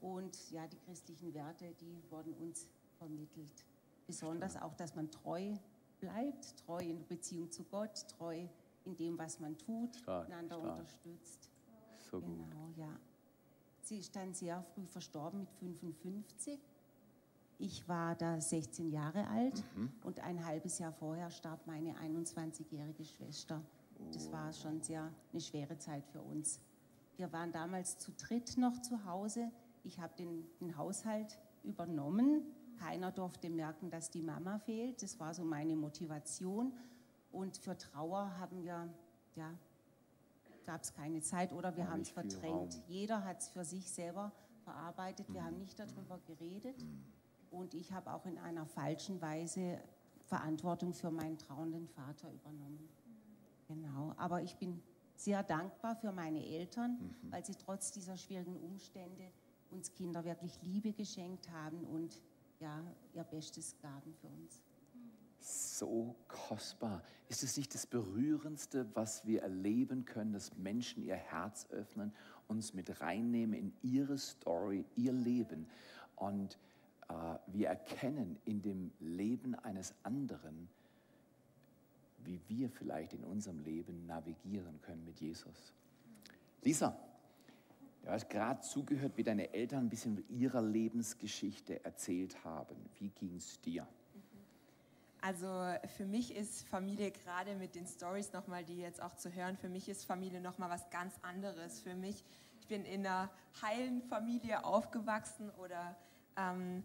[SPEAKER 9] Und ja, die christlichen Werte, die wurden uns vermittelt. Besonders auch, dass man treu bleibt, treu in der Beziehung zu Gott, treu in dem, was man tut,
[SPEAKER 7] Stark,
[SPEAKER 9] einander
[SPEAKER 7] stark.
[SPEAKER 9] unterstützt.
[SPEAKER 7] So gut.
[SPEAKER 9] Genau, ja. Sie ist dann sehr früh verstorben mit 55. Ich war da 16 Jahre alt
[SPEAKER 7] Mhm.
[SPEAKER 9] und ein halbes Jahr vorher starb meine 21-jährige Schwester. Das war schon sehr eine schwere Zeit für uns. Wir waren damals zu dritt noch zu Hause. Ich habe den, den Haushalt übernommen. Keiner durfte merken, dass die Mama fehlt. Das war so meine Motivation. Und für Trauer haben wir, ja, gab es keine Zeit oder wir haben es verdrängt. Jeder hat es für sich selber verarbeitet. Wir
[SPEAKER 7] Mhm.
[SPEAKER 9] haben nicht darüber geredet. Und ich habe auch in einer falschen Weise Verantwortung für meinen trauernden Vater übernommen. Genau. Aber ich bin sehr dankbar für meine Eltern,
[SPEAKER 7] Mhm.
[SPEAKER 9] weil sie trotz dieser schwierigen Umstände uns Kinder wirklich Liebe geschenkt haben und ja, ihr Bestes gaben für uns.
[SPEAKER 7] So kostbar. Ist es nicht das Berührendste, was wir erleben können, dass Menschen ihr Herz öffnen, uns mit reinnehmen in ihre Story, ihr Leben? Und äh, wir erkennen in dem Leben eines anderen, wie wir vielleicht in unserem Leben navigieren können mit Jesus. Lisa, du hast gerade zugehört, wie deine Eltern ein bisschen ihrer Lebensgeschichte erzählt haben. Wie ging es dir?
[SPEAKER 10] Also für mich ist Familie gerade mit den Stories nochmal, die jetzt auch zu hören, für mich ist Familie nochmal was ganz anderes. Für mich, ich bin in einer heilen Familie aufgewachsen oder ähm,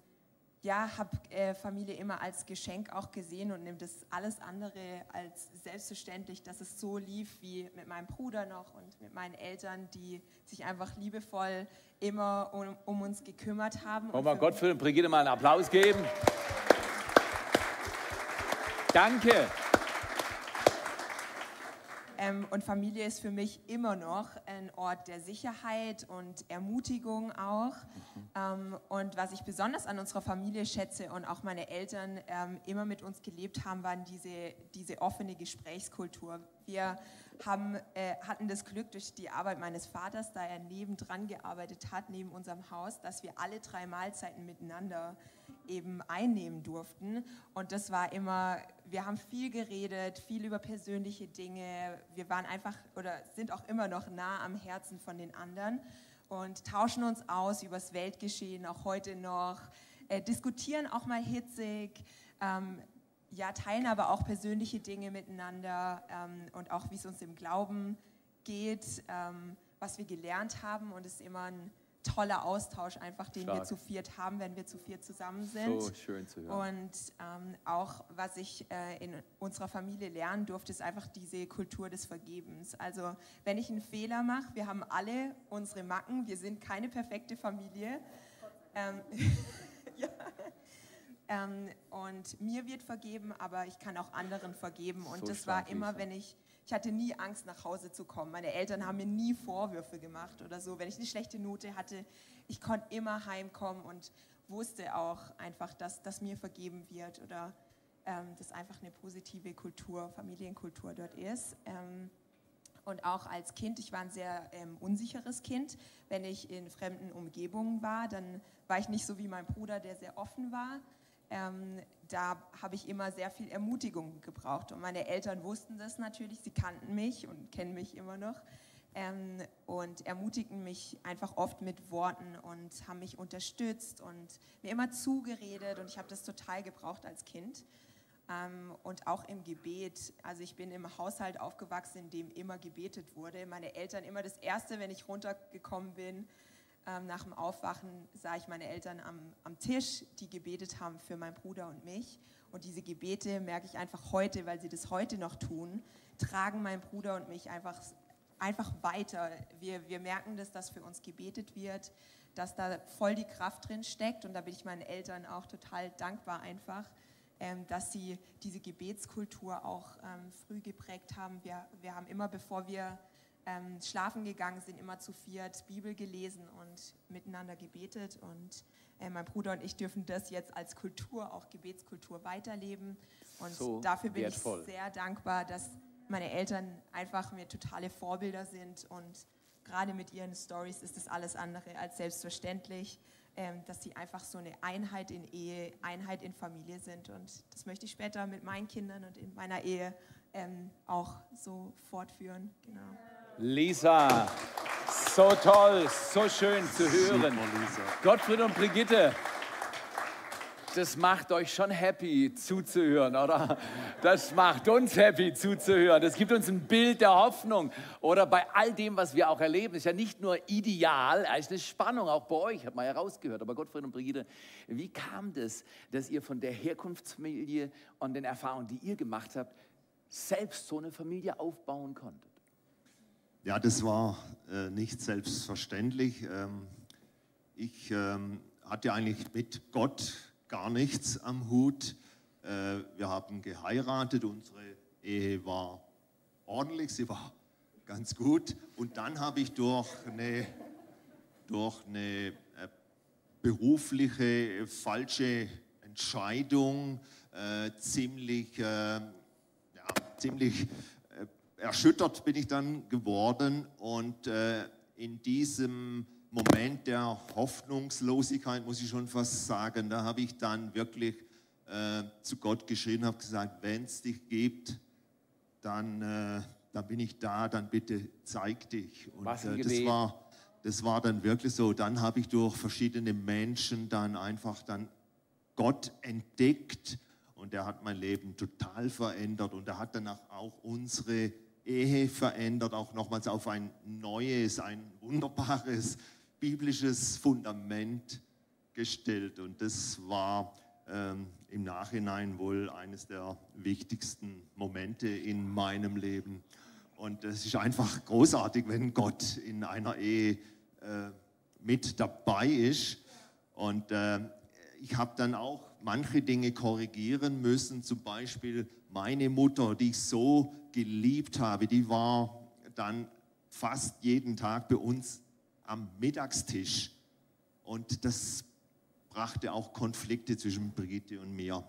[SPEAKER 10] ja, habe äh, Familie immer als Geschenk auch gesehen und nehme das alles andere als selbstverständlich, dass es so lief wie mit meinem Bruder noch und mit meinen Eltern, die sich einfach liebevoll immer um, um uns gekümmert haben.
[SPEAKER 7] Wollen wir
[SPEAKER 10] für
[SPEAKER 7] Gottfried und Brigitte mal einen Applaus geben? Danke.
[SPEAKER 10] Ähm, und Familie ist für mich immer noch ein Ort der Sicherheit und Ermutigung auch. Ähm, und was ich besonders an unserer Familie schätze und auch meine Eltern ähm, immer mit uns gelebt haben, waren diese, diese offene Gesprächskultur. Wir haben, äh, hatten das Glück durch die Arbeit meines Vaters, da er nebendran gearbeitet hat, neben unserem Haus, dass wir alle drei Mahlzeiten miteinander eben einnehmen durften. Und das war immer, wir haben viel geredet, viel über persönliche Dinge. Wir waren einfach oder sind auch immer noch nah am Herzen von den anderen und tauschen uns aus über das Weltgeschehen, auch heute noch, äh, diskutieren auch mal hitzig. Ähm, ja, teilen aber auch persönliche Dinge miteinander ähm, und auch, wie es uns im Glauben geht, ähm, was wir gelernt haben. Und es ist immer ein toller Austausch, einfach, den wir
[SPEAKER 7] Stark.
[SPEAKER 10] zu viert haben, wenn wir zu viert zusammen sind.
[SPEAKER 7] So schön zu hören.
[SPEAKER 10] Und ähm, auch, was ich äh, in unserer Familie lernen durfte, ist einfach diese Kultur des Vergebens. Also, wenn ich einen Fehler mache, wir haben alle unsere Macken, wir sind keine perfekte Familie. Ähm, ja. ähm, und mir wird vergeben, aber ich kann auch anderen vergeben. Und
[SPEAKER 7] So
[SPEAKER 10] das war immer, wenn ich, ich hatte nie Angst, nach Hause zu kommen. Meine Eltern haben mir nie Vorwürfe gemacht oder so. Wenn ich eine schlechte Note hatte, ich konnte immer heimkommen und wusste auch einfach, dass, dass mir vergeben wird oder ähm, dass einfach eine positive Kultur, Familienkultur dort ist. Ähm, und auch als Kind, ich war ein sehr ähm, unsicheres Kind. Wenn ich in fremden Umgebungen war, dann war ich nicht so wie mein Bruder, der sehr offen war. Ähm, da habe ich immer sehr viel Ermutigung gebraucht. Und meine Eltern wussten das natürlich, sie kannten mich und kennen mich immer noch. Ähm, und ermutigten mich einfach oft mit Worten und haben mich unterstützt und mir immer zugeredet. Und ich habe das total gebraucht als Kind. Ähm, und auch im Gebet. Also ich bin im Haushalt aufgewachsen, in dem immer gebetet wurde. Meine Eltern immer das Erste, wenn ich runtergekommen bin, ähm, nach dem Aufwachen sah ich meine Eltern am, am Tisch, die gebetet haben für meinen Bruder und mich. Und diese Gebete merke ich einfach heute, weil sie das heute noch tun, tragen meinen Bruder und mich einfach, einfach weiter. Wir, wir merken das, dass für uns gebetet wird, dass da voll die Kraft drin steckt. Und da bin ich meinen Eltern auch total dankbar einfach, ähm, dass sie diese Gebetskultur auch ähm, früh geprägt haben. Wir, wir haben immer, bevor wir ähm, schlafen gegangen sind, immer zu viert Bibel gelesen und miteinander gebetet. Und äh, mein Bruder und ich dürfen das jetzt als Kultur, auch Gebetskultur, weiterleben. Und
[SPEAKER 7] So
[SPEAKER 10] dafür bin
[SPEAKER 7] wertvoll.
[SPEAKER 10] ich sehr dankbar, dass meine Eltern einfach mir totale Vorbilder sind. Und gerade mit ihren Stories ist das alles andere als selbstverständlich, ähm, dass sie einfach so eine Einheit in Ehe, Einheit in Familie sind. Und das möchte ich später mit meinen Kindern und in meiner Ehe ähm, auch so fortführen. Genau.
[SPEAKER 7] Lisa, so toll, so schön zu hören. Gottfried und Brigitte, das macht euch schon happy zuzuhören, oder? Das macht uns happy zuzuhören. Das gibt uns ein Bild der Hoffnung. Oder bei all dem, was wir auch erleben, ist ja nicht nur ideal, es ist eine Spannung, auch bei euch, hat man ja rausgehört. Aber Gottfried und Brigitte, wie kam das, dass ihr von der Herkunftsfamilie und den Erfahrungen, die ihr gemacht habt, selbst so eine Familie aufbauen konntet?
[SPEAKER 8] Ja, das war äh, nicht selbstverständlich. Ähm, ich ähm, hatte eigentlich mit Gott gar nichts am Hut. Äh, wir haben geheiratet, unsere Ehe war ordentlich, sie war ganz gut. Und dann habe ich durch eine, durch eine äh, berufliche falsche Entscheidung äh, ziemlich, äh, ja, ziemlich erschüttert bin ich dann geworden und äh, in diesem Moment der Hoffnungslosigkeit, muss ich schon fast sagen, da habe ich dann wirklich äh, zu Gott geschrien, habe gesagt, wenn es dich gibt, dann, äh, dann bin ich da, dann bitte zeig dich. Und äh, das war, das war dann wirklich so. Dann habe ich durch verschiedene Menschen dann einfach dann Gott entdeckt und er hat mein Leben total verändert und er hat danach auch unsere Ehe verändert, auch nochmals auf ein neues, ein wunderbares biblisches Fundament gestellt und das war ähm, im Nachhinein wohl eines der wichtigsten Momente in meinem Leben. Und es ist einfach großartig, wenn Gott in einer Ehe äh, mit dabei ist. Und äh, ich habe dann auch manche Dinge korrigieren müssen. Zum Beispiel meine Mutter, die ich so geliebt habe, die war dann fast jeden Tag bei uns am Mittagstisch. Und das brachte auch Konflikte zwischen Brigitte und mir.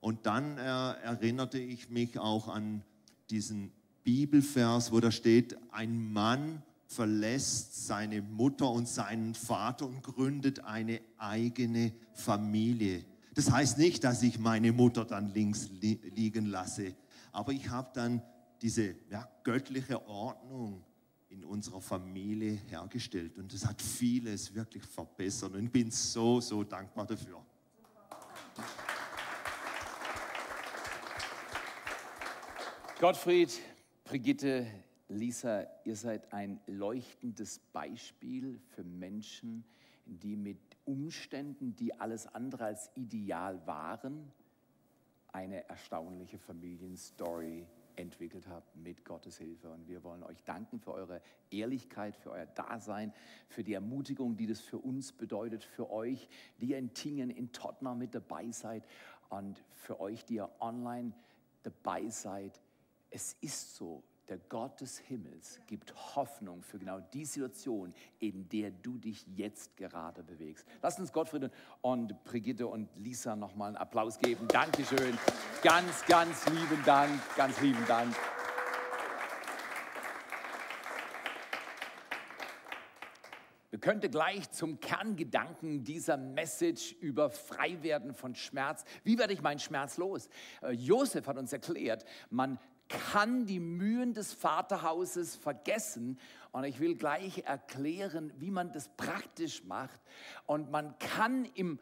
[SPEAKER 8] Und dann äh, erinnerte ich mich auch an diesen Bibelvers, wo da steht, ein Mann verlässt seine Mutter und seinen Vater und gründet eine eigene Familie. Das heißt nicht, dass ich meine Mutter dann links li liegen lasse, aber ich habe dann diese ja, göttliche Ordnung in unserer Familie hergestellt und das hat vieles wirklich verbessert und ich bin so, so dankbar dafür.
[SPEAKER 7] Gottfried, Brigitte, Lisa, ihr seid ein leuchtendes Beispiel für Menschen, die mit Umständen, die alles andere als ideal waren, eine erstaunliche Familienstory entwickelt habt mit Gottes Hilfe. Und wir wollen euch danken für eure Ehrlichkeit, für euer Dasein, für die Ermutigung, die das für uns bedeutet, für euch, die ihr in Tingen, in Tottenham mit dabei seid und für euch, die ihr online dabei seid. Es ist so, der Gott des Himmels gibt Hoffnung für genau die Situation, in der du dich jetzt gerade bewegst. Lass uns Gottfried und Brigitte und Lisa nochmal einen Applaus geben. Dankeschön. Ganz, ganz lieben Dank. Ganz lieben Dank. Wir könnten gleich zum Kerngedanken dieser Message über Freiwerden von Schmerz. Wie werde ich meinen Schmerz los? Äh, Josef hat uns erklärt, man kann die Mühen des Vaterhauses vergessen. Und ich will gleich erklären, wie man das praktisch macht. Und man kann im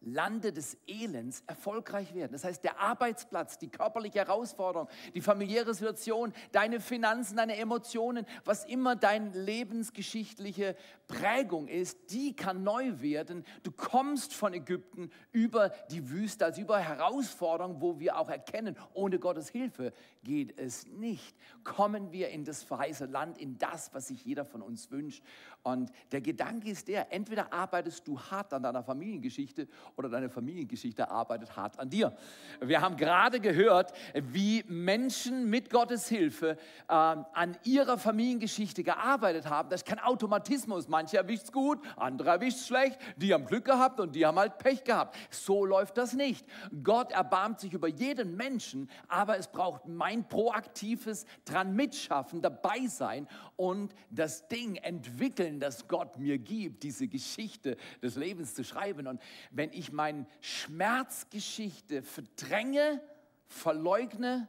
[SPEAKER 7] Lande des Elends erfolgreich werden. Das heißt, der Arbeitsplatz, die körperliche Herausforderung, die familiäre Situation, deine Finanzen, deine Emotionen, was immer deine lebensgeschichtliche Prägung ist, die kann neu werden. Du kommst von Ägypten über die Wüste, als über Herausforderung, wo wir auch erkennen, ohne Gottes Hilfe geht es nicht. Kommen wir in das verheißene Land, in das, was sich jeder von uns wünscht. Und der Gedanke ist der, entweder arbeitest du hart an deiner Familiengeschichte oder deine Familiengeschichte arbeitet hart an dir. Wir haben gerade gehört, wie Menschen mit Gottes Hilfe äh, an ihrer Familiengeschichte gearbeitet haben. Das ist kein Automatismus. Manche erwischt es gut, andere erwischt es schlecht. Die haben Glück gehabt und die haben halt Pech gehabt. So läuft das nicht. Gott erbarmt sich über jeden Menschen, aber es braucht mein proaktives dran mitschaffen, dabei sein und das Ding entwickeln, das Gott mir gibt, diese Geschichte des Lebens zu schreiben. Und wenn ich meine Schmerzgeschichte verdränge, verleugne,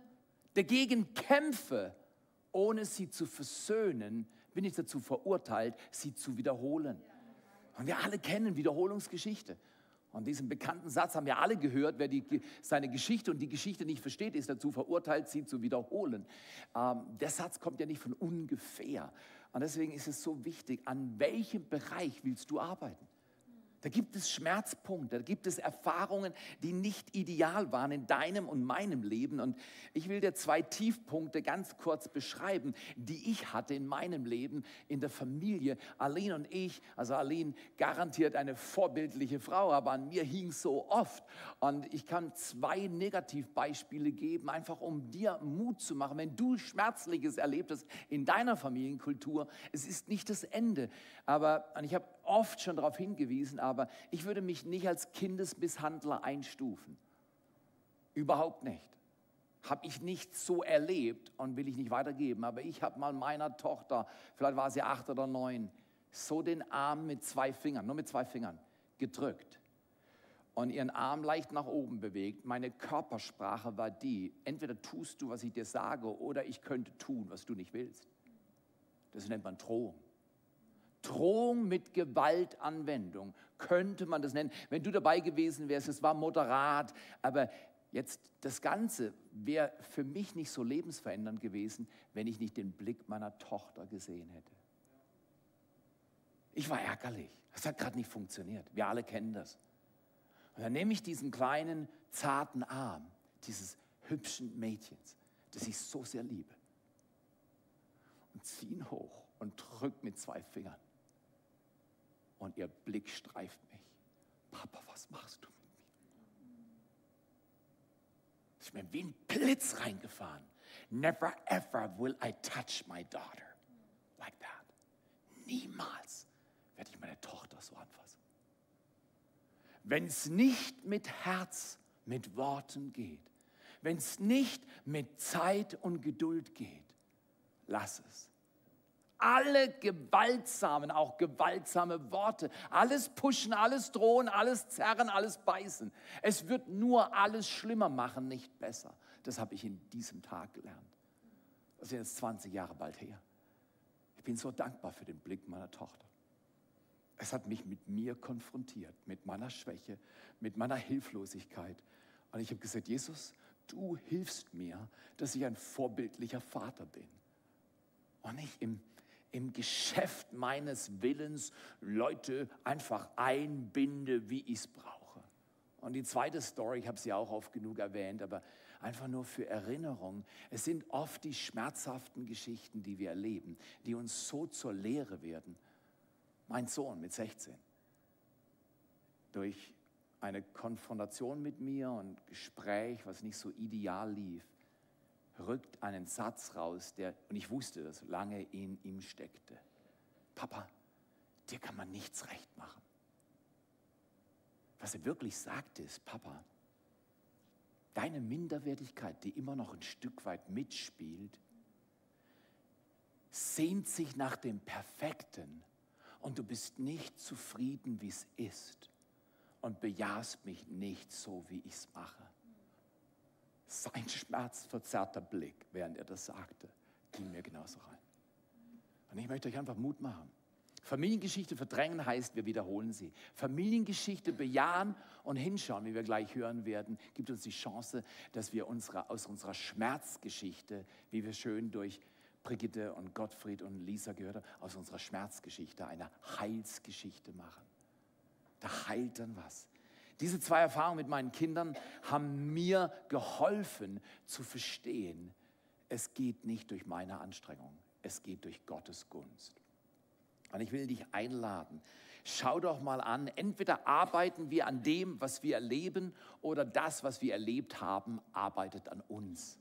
[SPEAKER 7] dagegen kämpfe, ohne sie zu versöhnen, bin ich dazu verurteilt, sie zu wiederholen. Und wir alle kennen Wiederholungsgeschichte. Und diesen bekannten Satz haben wir alle gehört, wer die, seine Geschichte und die Geschichte nicht versteht, ist dazu verurteilt, sie zu wiederholen. Ähm, der Satz kommt ja nicht von ungefähr. Und deswegen ist es so wichtig, an welchem Bereich willst du arbeiten? Da gibt es Schmerzpunkte, da gibt es Erfahrungen, die nicht ideal waren in deinem und meinem Leben. Und ich will dir zwei Tiefpunkte ganz kurz beschreiben, die ich hatte in meinem Leben, in der Familie. Aline und ich, also Aline garantiert eine vorbildliche Frau, aber an mir hing so oft. Und ich kann zwei Negativbeispiele geben, einfach um dir Mut zu machen. Wenn du Schmerzliches erlebt hast in deiner Familienkultur, es ist nicht das Ende. Aber und ich habe oft schon darauf hingewiesen, aber ich würde mich nicht als Kindesmisshandler einstufen. Überhaupt nicht. Habe ich nicht so erlebt und will ich nicht weitergeben. Aber ich habe mal meiner Tochter, vielleicht war sie acht oder neun, so den Arm mit zwei Fingern, nur mit zwei Fingern, gedrückt und ihren Arm leicht nach oben bewegt. Meine Körpersprache war die, entweder tust du, was ich dir sage, oder ich könnte tun, was du nicht willst. Das nennt man Drohung. Drohung mit Gewaltanwendung könnte man das nennen. Wenn du dabei gewesen wärst, es war moderat, aber jetzt das Ganze wäre für mich nicht so lebensverändernd gewesen, wenn ich nicht den Blick meiner Tochter gesehen hätte. Ich war ärgerlich. Das hat gerade nicht funktioniert. Wir alle kennen das. Und dann nehme ich diesen kleinen, zarten Arm dieses hübschen Mädchens, das ich so sehr liebe, und ziehe ihn hoch und drücke mit zwei Fingern und ihr Blick streift mich. Papa, was machst du mit mir? Es ist mir wie ein Blitz reingefahren. Never ever will I touch my daughter like that. Niemals werde ich meine Tochter so anfassen. Wenn es nicht mit Herz, mit Worten geht, wenn es nicht mit Zeit und Geduld geht, lass es. Alle gewaltsamen, auch gewaltsame Worte, alles pushen, alles drohen, alles zerren, alles beißen. Es wird nur alles schlimmer machen, nicht besser. Das habe ich in diesem Tag gelernt. Das ist jetzt 20 Jahre bald her. Ich bin so dankbar für den Blick meiner Tochter. Es hat mich mit mir konfrontiert, mit meiner Schwäche, mit meiner Hilflosigkeit. Und ich habe gesagt, Jesus, du hilfst mir, dass ich ein vorbildlicher Vater bin. Und nicht im, im Geschäft meines Willens Leute einfach einbinde, wie ich es brauche. Und die zweite Story, ich habe sie auch oft genug erwähnt, aber einfach nur für Erinnerung. Es sind oft die schmerzhaften Geschichten, die wir erleben, die uns so zur Lehre werden. Mein Sohn mit 16, durch eine Konfrontation mit mir und Gespräch, was nicht so ideal lief, rückt einen Satz raus, der, und ich wusste, dass lange in ihm steckte. Papa, dir kann man nichts recht machen. Was er wirklich sagte, ist, Papa, deine Minderwertigkeit, die immer noch ein Stück weit mitspielt, sehnt sich nach dem Perfekten und du bist nicht zufrieden, wie es ist und bejahst mich nicht so, wie ich es mache. Sein schmerzverzerrter Blick, während er das sagte, ging mir genauso rein. Und ich möchte euch einfach Mut machen. Familiengeschichte verdrängen heißt, wir wiederholen sie. Familiengeschichte bejahen und hinschauen, wie wir gleich hören werden, gibt uns die Chance, dass wir unsere, aus unserer Schmerzgeschichte, wie wir schön durch Brigitte und Gottfried und Lisa gehört haben, aus unserer Schmerzgeschichte eine Heilsgeschichte machen. Da heilt dann was. Diese zwei Erfahrungen mit meinen Kindern haben mir geholfen zu verstehen, es geht nicht durch meine Anstrengung, es geht durch Gottes Gunst. Und ich will dich einladen. Schau doch mal an, entweder arbeiten wir an dem, was wir erleben, oder das, was wir erlebt haben, arbeitet an uns.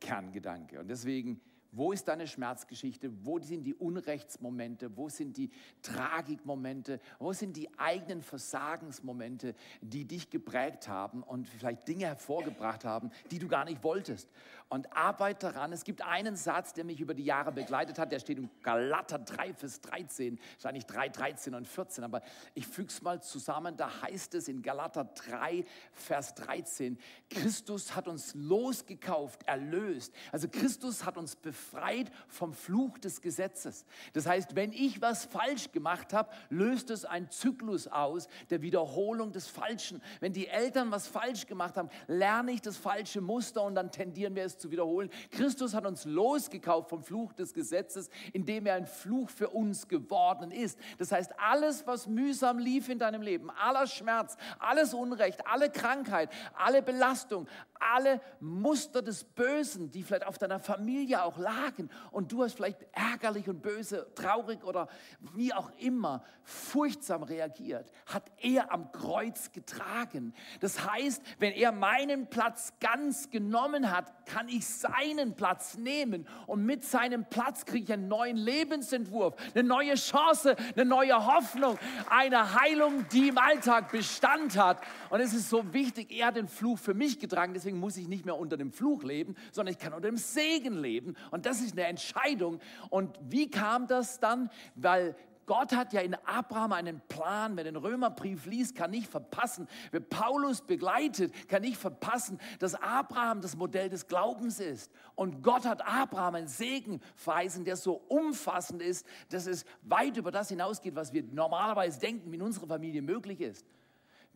[SPEAKER 7] Kerngedanke. Und deswegen wo ist deine Schmerzgeschichte? Wo sind die Unrechtsmomente? Wo sind die Tragikmomente? Wo sind die eigenen Versagensmomente, die dich geprägt haben und vielleicht Dinge hervorgebracht haben, die du gar nicht wolltest? Und arbeite daran. Es gibt einen Satz, der mich über die Jahre begleitet hat, der steht in Galater 3, Vers 13, wahrscheinlich 3, 13 und 14, aber ich füge es mal zusammen. Da heißt es in Galater 3, Vers 13, Christus hat uns losgekauft, erlöst. Also Christus hat uns befreit befreit vom Fluch des Gesetzes. Das heißt, wenn ich was falsch gemacht habe, löst es einen Zyklus aus der Wiederholung des Falschen. Wenn die Eltern was falsch gemacht haben, lerne ich das falsche Muster und dann tendieren wir es zu wiederholen. Christus hat uns losgekauft vom Fluch des Gesetzes, indem er ein Fluch für uns geworden ist. Das heißt, alles, was mühsam lief in deinem Leben, aller Schmerz, alles Unrecht, alle Krankheit, alle Belastung, alle Muster des Bösen, die vielleicht auf deiner Familie auch lagen und du hast vielleicht ärgerlich und böse, traurig oder wie auch immer furchtsam reagiert, hat er am Kreuz getragen. Das heißt, wenn er meinen Platz ganz genommen hat, kann ich seinen Platz nehmen und mit seinem Platz kriege ich einen neuen Lebensentwurf, eine neue Chance, eine neue Hoffnung, eine Heilung, die im Alltag Bestand hat. Und es ist so wichtig, er hat den Fluch für mich getragen, deswegen muss ich nicht mehr unter dem Fluch leben, sondern ich kann unter dem Segen leben. Und das ist eine Entscheidung. Und wie kam das dann? Weil Gott hat ja in Abraham einen Plan. Wer den Römerbrief liest, kann nicht verpassen. Wer Paulus begleitet, kann nicht verpassen, dass Abraham das Modell des Glaubens ist. Und Gott hat Abraham einen Segen verheißen, der so umfassend ist, dass es weit über das hinausgeht, was wir normalerweise denken, wie in unserer Familie möglich ist.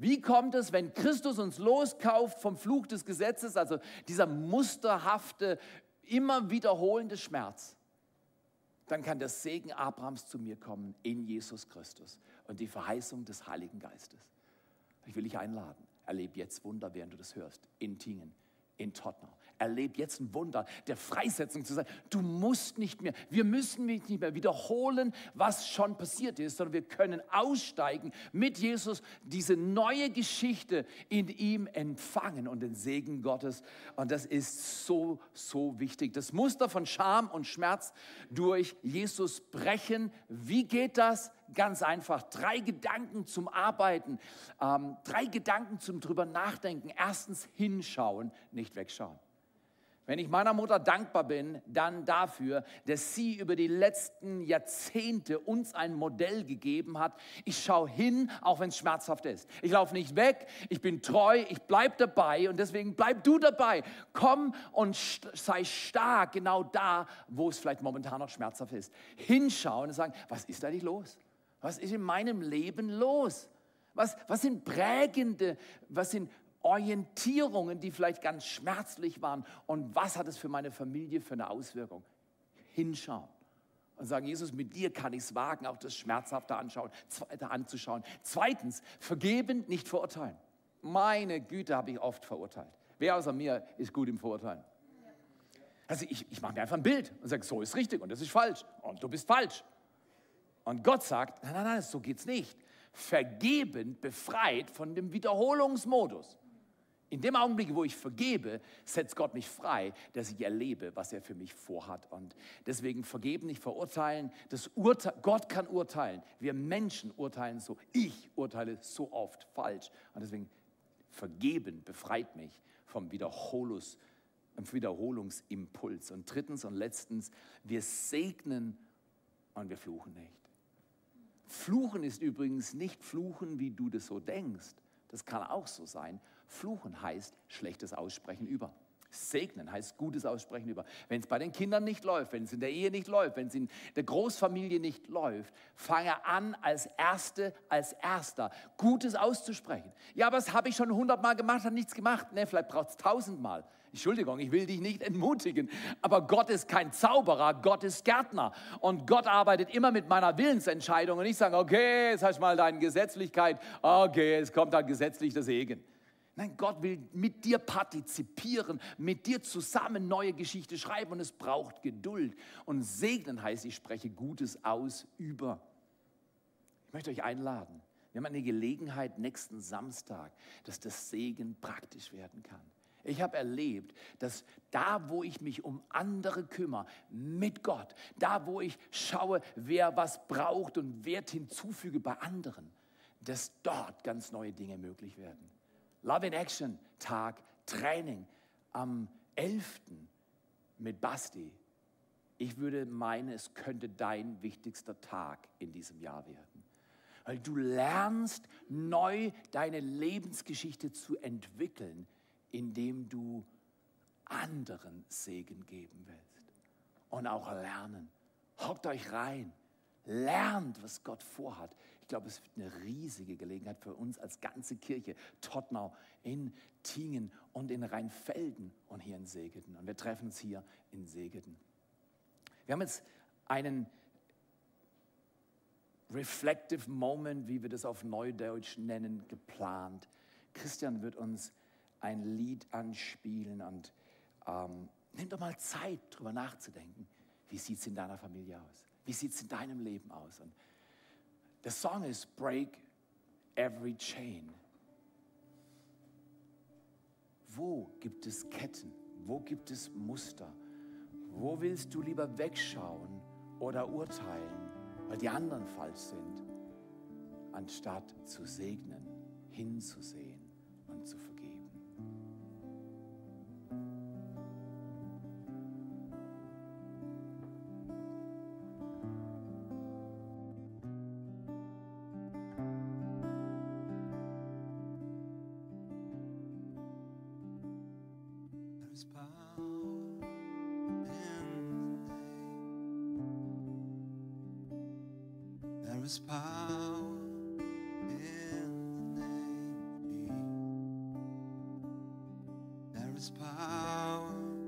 [SPEAKER 7] Wie kommt es, wenn Christus uns loskauft vom Fluch des Gesetzes, also dieser musterhafte, immer wiederholende Schmerz, dann kann der Segen Abrahams zu mir kommen in Jesus Christus und die Verheißung des Heiligen Geistes. Ich will dich einladen. Erlebe jetzt Wunder, während du das hörst. In Tingen, in Tottenham. Erleb jetzt ein Wunder der Freisetzung zu sein. Du musst nicht mehr, wir müssen nicht mehr wiederholen, was schon passiert ist, sondern wir können aussteigen mit Jesus, diese neue Geschichte in ihm empfangen und den Segen Gottes. Und das ist so, so wichtig. Das Muster von Scham und Schmerz durch Jesus brechen. Wie geht das? Ganz einfach. Drei Gedanken zum Arbeiten, ähm, drei Gedanken zum drüber nachdenken. Erstens hinschauen, nicht wegschauen. Wenn ich meiner Mutter dankbar bin, dann dafür, dass sie über die letzten Jahrzehnte uns ein Modell gegeben hat. Ich schaue hin, auch wenn es schmerzhaft ist. Ich laufe nicht weg, ich bin treu, ich bleibe dabei und deswegen bleib du dabei. Komm und sei stark genau da, wo es vielleicht momentan noch schmerzhaft ist. Hinschauen und sagen, was ist eigentlich los? Was ist in meinem Leben los? Was, was sind prägende, was sind Orientierungen, die vielleicht ganz schmerzlich waren. Und was hat es für meine Familie für eine Auswirkung? Hinschauen und sagen, Jesus, mit dir kann ich es wagen, auch das Schmerzhafte anschauen, anzuschauen. Zweitens, vergeben, nicht verurteilen. Meine Güte, habe ich oft verurteilt. Wer außer mir ist gut im Verurteilen? Also ich, ich mache mir einfach ein Bild und sage, so ist richtig und das ist falsch und du bist falsch. Und Gott sagt, nein, nein, nein, so geht's nicht. Vergeben befreit von dem Wiederholungsmodus. In dem Augenblick, wo ich vergebe, setzt Gott mich frei, dass ich erlebe, was er für mich vorhat. Und deswegen vergeben, nicht verurteilen. Das Urteil, Gott kann urteilen. Wir Menschen urteilen so. Ich urteile so oft falsch. Und deswegen vergeben befreit mich vom Wiederholungs, Wiederholungsimpuls. Und drittens und letztens, wir segnen und wir fluchen nicht. Fluchen ist übrigens nicht fluchen, wie du das so denkst. Das kann auch so sein Fluchen heißt schlechtes Aussprechen über. Segnen heißt gutes Aussprechen über. Wenn es bei den Kindern nicht läuft, wenn es in der Ehe nicht läuft, wenn es in der Großfamilie nicht läuft, fange an, als Erste, als Erster Gutes auszusprechen. Ja, aber das habe ich schon hundertmal gemacht, hat nichts gemacht. Ne, vielleicht braucht es tausendmal. Entschuldigung, ich will dich nicht entmutigen, aber Gott ist kein Zauberer, Gott ist Gärtner. Und Gott arbeitet immer mit meiner Willensentscheidung und ich sage, okay, jetzt hast du mal deine Gesetzlichkeit, okay, es kommt dann gesetzlich der Segen. Nein, Gott will mit dir partizipieren, mit dir zusammen neue Geschichte schreiben und es braucht Geduld. Und segnen heißt, ich spreche Gutes aus über. Ich möchte euch einladen. Wir haben eine Gelegenheit nächsten Samstag, dass das Segen praktisch werden kann. Ich habe erlebt, dass da, wo ich mich um andere kümmere, mit Gott, da, wo ich schaue, wer was braucht und Wert hinzufüge bei anderen, dass dort ganz neue Dinge möglich werden. Love in Action Tag Training am 11. mit Basti. Ich würde meinen, es könnte dein wichtigster Tag in diesem Jahr werden. Weil du lernst neu deine Lebensgeschichte zu entwickeln, indem du anderen Segen geben willst. Und auch lernen. Hockt euch rein. Lernt, was Gott vorhat glaube, es wird eine riesige Gelegenheit für uns als ganze Kirche, Tottnau, in Tingen und in Rheinfelden und hier in Segeten. Und wir treffen uns hier in Segeten. Wir haben jetzt einen Reflective Moment, wie wir das auf Neudeutsch nennen, geplant. Christian wird uns ein Lied anspielen und ähm, nimm doch mal Zeit, darüber nachzudenken. Wie sieht es in deiner Familie aus? Wie sieht es in deinem Leben aus? Und The song is Break Every Chain. Wo gibt es Ketten? Wo gibt es Muster? Wo willst du lieber wegschauen oder urteilen, weil die anderen falsch sind, anstatt zu segnen, hinzusehen
[SPEAKER 1] power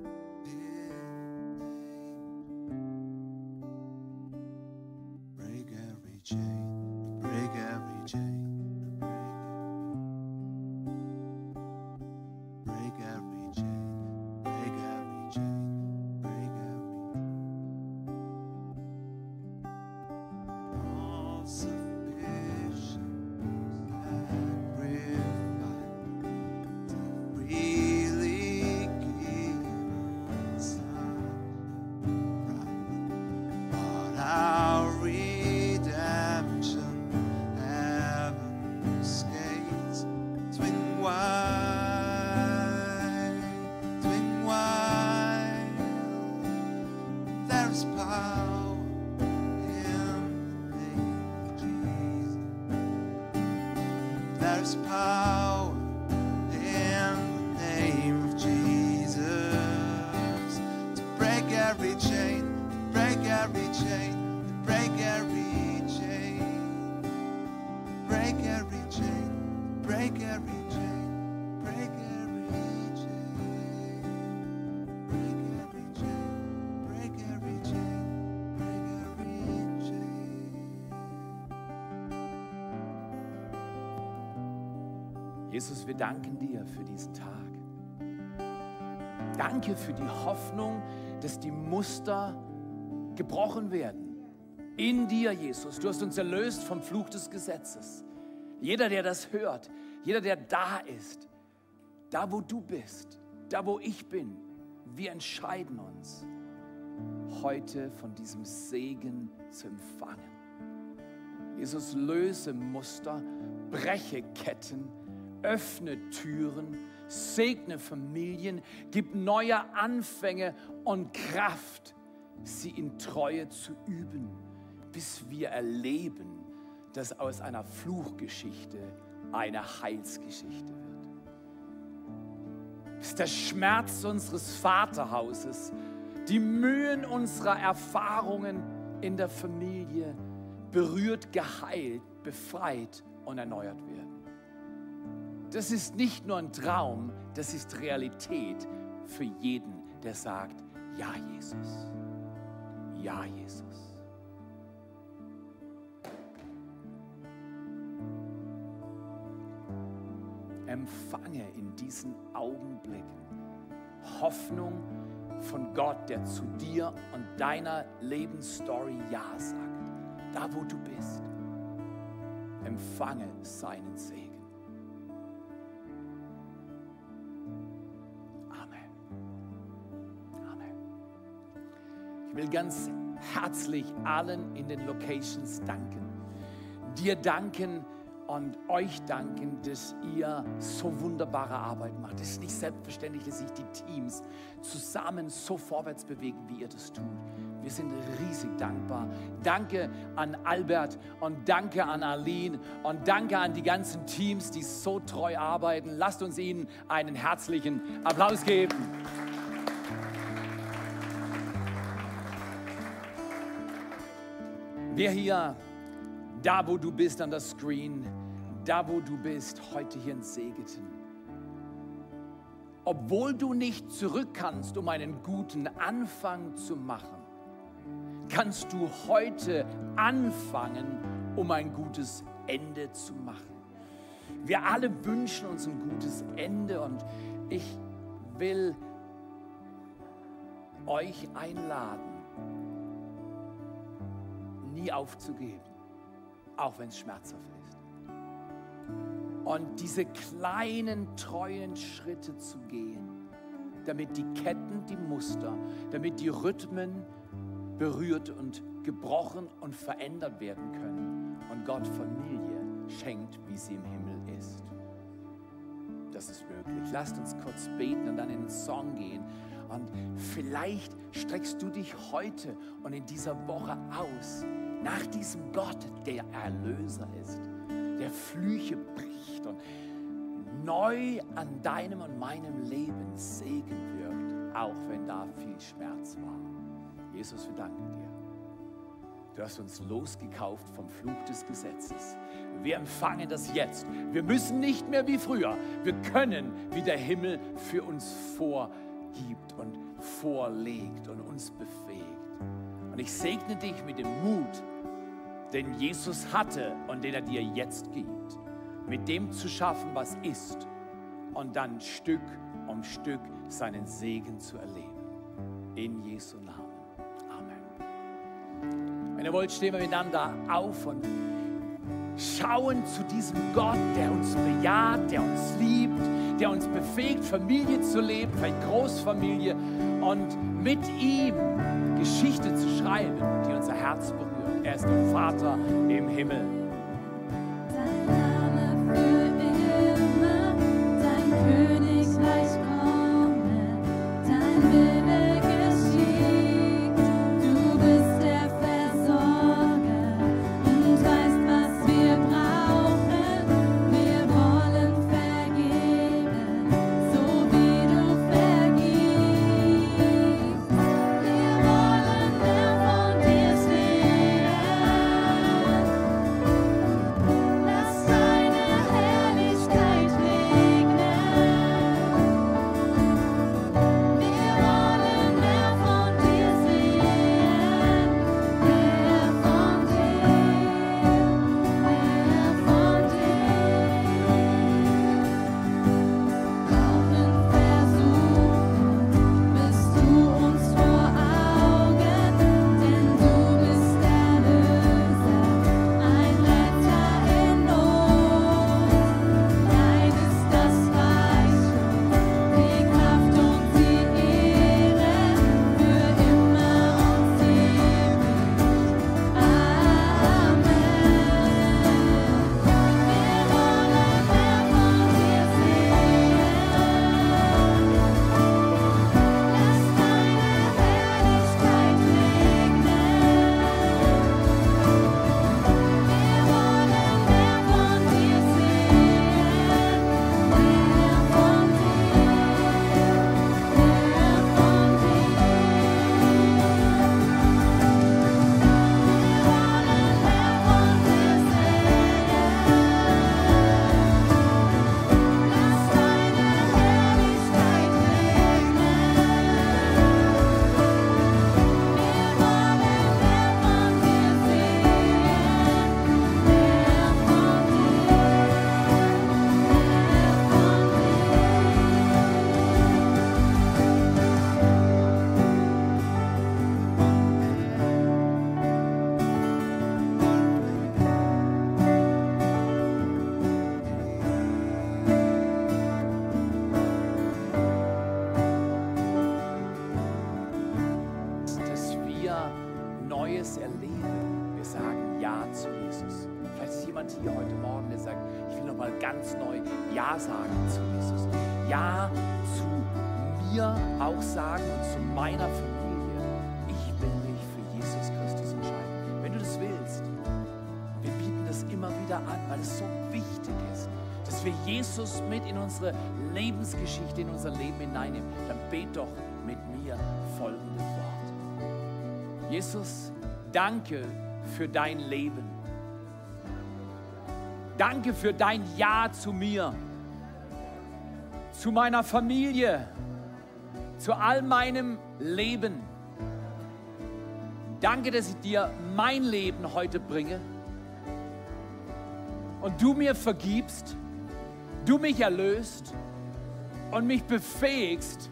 [SPEAKER 1] Jesus,
[SPEAKER 7] wir danken dir für diesen Tag. Danke für die Hoffnung, dass die Muster gebrochen werden. In dir, Jesus. Du hast uns erlöst vom Fluch des Gesetzes. Jeder, der das hört, jeder, der da ist, da wo du bist, da wo ich bin, wir entscheiden uns, heute von diesem Segen zu empfangen. Jesus, löse Muster, breche Ketten, öffne Türen, segne Familien, gib neue Anfänge und Kraft, sie in Treue zu üben, bis wir erleben, dass aus einer Fluchgeschichte eine Heilsgeschichte wird. Bis der Schmerz unseres Vaterhauses, die Mühen unserer Erfahrungen in der Familie berührt, geheilt, befreit und erneuert werden. Das ist nicht nur ein Traum, das ist Realität für jeden, der sagt, ja Jesus, ja Jesus. Empfange in diesen Augenblicken Hoffnung von Gott, der zu dir und deiner Lebensstory Ja sagt. Da, wo du bist, empfange seinen Segen. Ich will ganz herzlich allen in den Locations danken. Dir danken und euch danken, dass ihr so wunderbare Arbeit macht. Es ist nicht selbstverständlich, dass sich die Teams zusammen so vorwärts bewegen, wie ihr das tut. Wir sind riesig dankbar. Danke an Albert und danke an Arlene und danke an die ganzen Teams, die so treu arbeiten. Lasst uns ihnen einen herzlichen Applaus geben. Wer hier, da wo du bist an der Screen, da wo du bist, heute hier in Segeten, obwohl du nicht zurück kannst, um einen guten Anfang zu machen, kannst du heute anfangen, um ein gutes Ende zu machen. Wir alle wünschen uns ein gutes Ende und ich will euch einladen, nie aufzugeben, auch wenn es schmerzhaft ist. Und diese kleinen, treuen Schritte zu gehen, damit die Ketten, die Muster, damit die Rhythmen berührt und gebrochen und verändert werden können und Gott Familie schenkt, wie sie im Himmel ist. Das ist möglich. Lasst uns kurz beten und dann in den Song gehen. Und vielleicht streckst du dich heute und in dieser Woche aus nach diesem Gott, der Erlöser ist, der Flüche bricht und neu an deinem und meinem Leben Segen wirkt, auch wenn da viel Schmerz war. Jesus, wir danken dir. Du hast uns losgekauft vom Fluch des Gesetzes. Wir empfangen das jetzt. Wir müssen nicht mehr wie früher. Wir können, wie der Himmel für uns vorgibt und vorlegt und uns befähigt. Und ich segne dich mit dem Mut, den Jesus hatte und den er dir jetzt gibt. Mit dem zu schaffen, was ist. Und dann Stück um Stück seinen Segen zu erleben. In Jesu Namen. Amen. Wenn ihr wollt, stehen wir miteinander auf und schauen zu diesem Gott, der uns bejaht, der uns liebt, der uns befähigt, Familie zu leben, vielleicht Großfamilie und mit ihm Geschichte zu schreiben, die unser Herz berührt. Er ist der Vater im Himmel. Jesus mit in unsere Lebensgeschichte, in unser Leben hineinnehmen. Dann bet doch mit mir folgendes Wort. Jesus, danke für dein Leben. Danke für dein Ja zu mir, zu meiner Familie, zu all meinem Leben. Danke, dass ich dir mein Leben heute bringe und du mir vergibst, du mich erlöst und mich befähigst,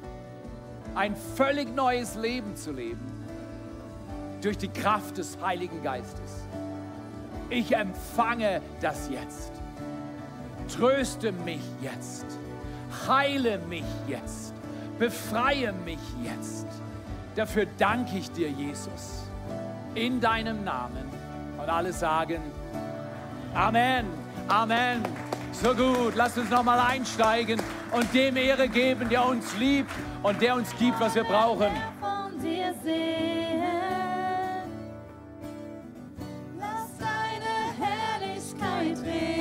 [SPEAKER 7] ein völlig neues Leben zu leben durch die Kraft des Heiligen Geistes. Ich empfange das jetzt. Tröste mich jetzt. Heile mich jetzt. Befreie mich jetzt. Dafür danke ich dir, Jesus. In deinem Namen. Und alle sagen Amen. Amen. So gut. Lasst uns nochmal einsteigen und dem Ehre geben, der uns liebt und der uns gibt, was wir brauchen.
[SPEAKER 4] Lass deine Herrlichkeit regnen.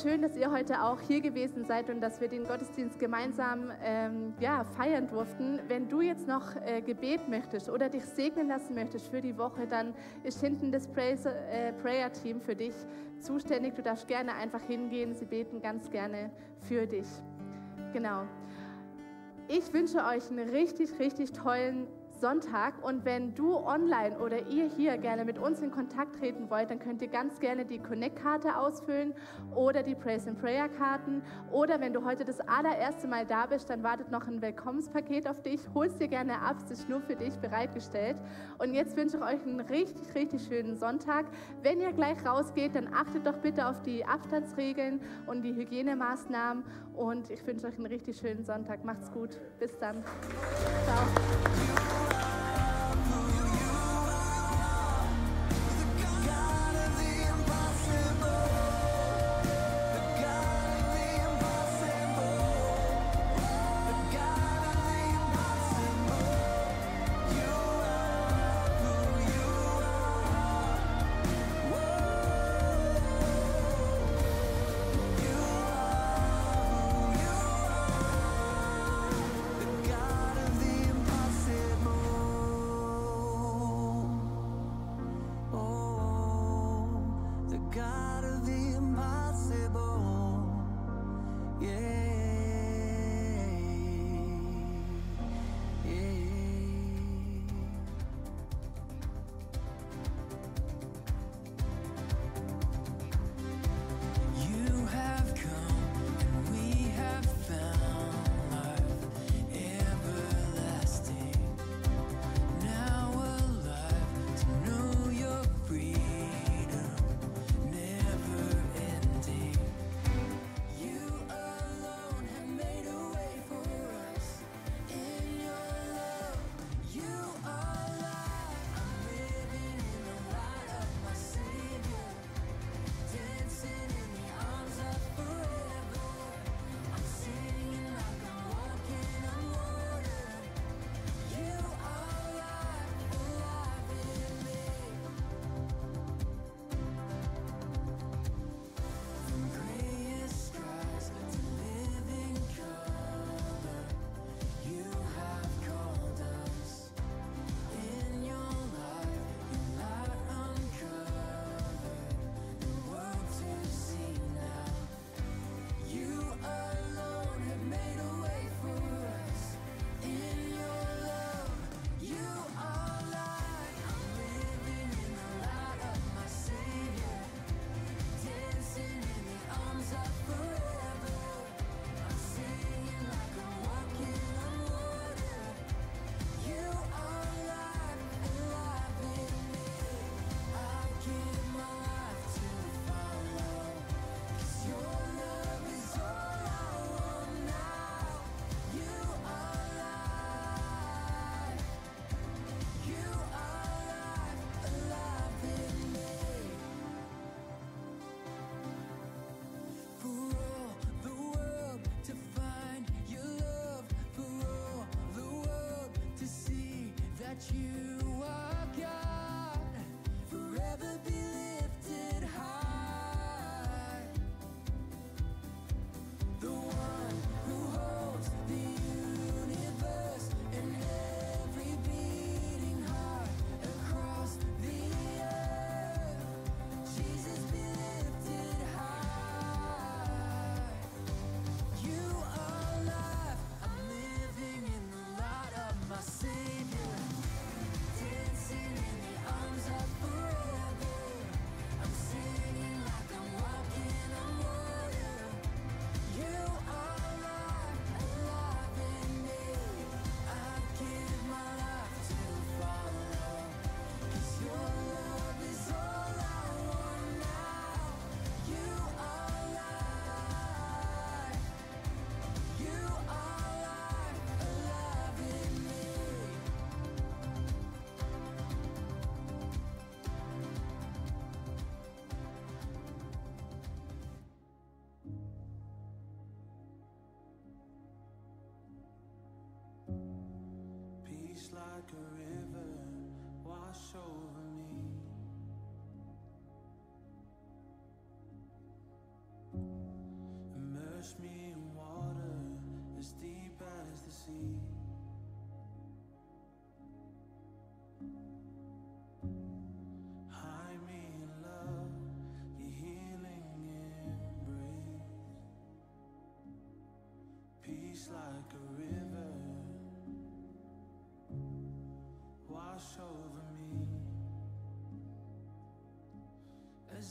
[SPEAKER 6] Schön, dass ihr heute auch hier gewesen seid und dass wir den Gottesdienst gemeinsam ähm, ja, feiern durften. Wenn du jetzt noch äh, Gebet möchtest oder dich segnen lassen möchtest für die Woche, dann ist hinten das Praise, äh, Prayer Team für dich zuständig. Du darfst gerne einfach hingehen. Sie beten ganz gerne für dich. Genau. Ich wünsche euch einen richtig, richtig tollen Sonntag. Und wenn du online oder ihr hier gerne mit uns in Kontakt treten wollt, dann könnt ihr ganz gerne die Connect-Karte ausfüllen oder die Praise and Prayer-Karten. Oder wenn du heute das allererste Mal da bist, dann wartet noch ein Willkommenspaket auf dich. Hol's dir gerne ab, es ist nur für dich bereitgestellt. Und jetzt wünsche ich euch einen richtig, richtig schönen Sonntag. Wenn ihr gleich rausgeht, dann achtet doch bitte auf die Abstandsregeln und die Hygienemaßnahmen. Und ich wünsche euch einen richtig schönen Sonntag. Macht's gut. Bis dann. Ciao.
[SPEAKER 2] That you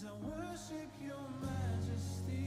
[SPEAKER 2] I
[SPEAKER 11] worship your majesty.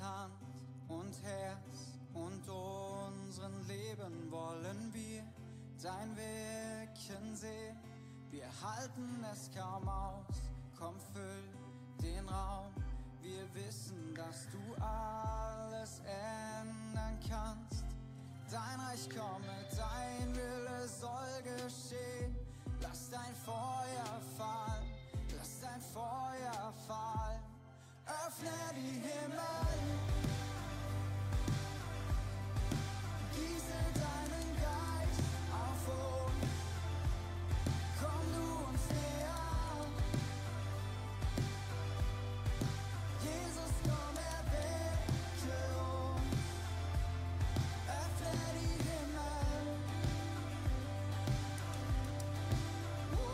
[SPEAKER 12] Hand und Herz und unseren Leben wollen wir dein Wirken sehen. Wir halten es kaum aus, komm füll den Raum. Wir wissen, dass du alles ändern kannst. Dein Reich komme,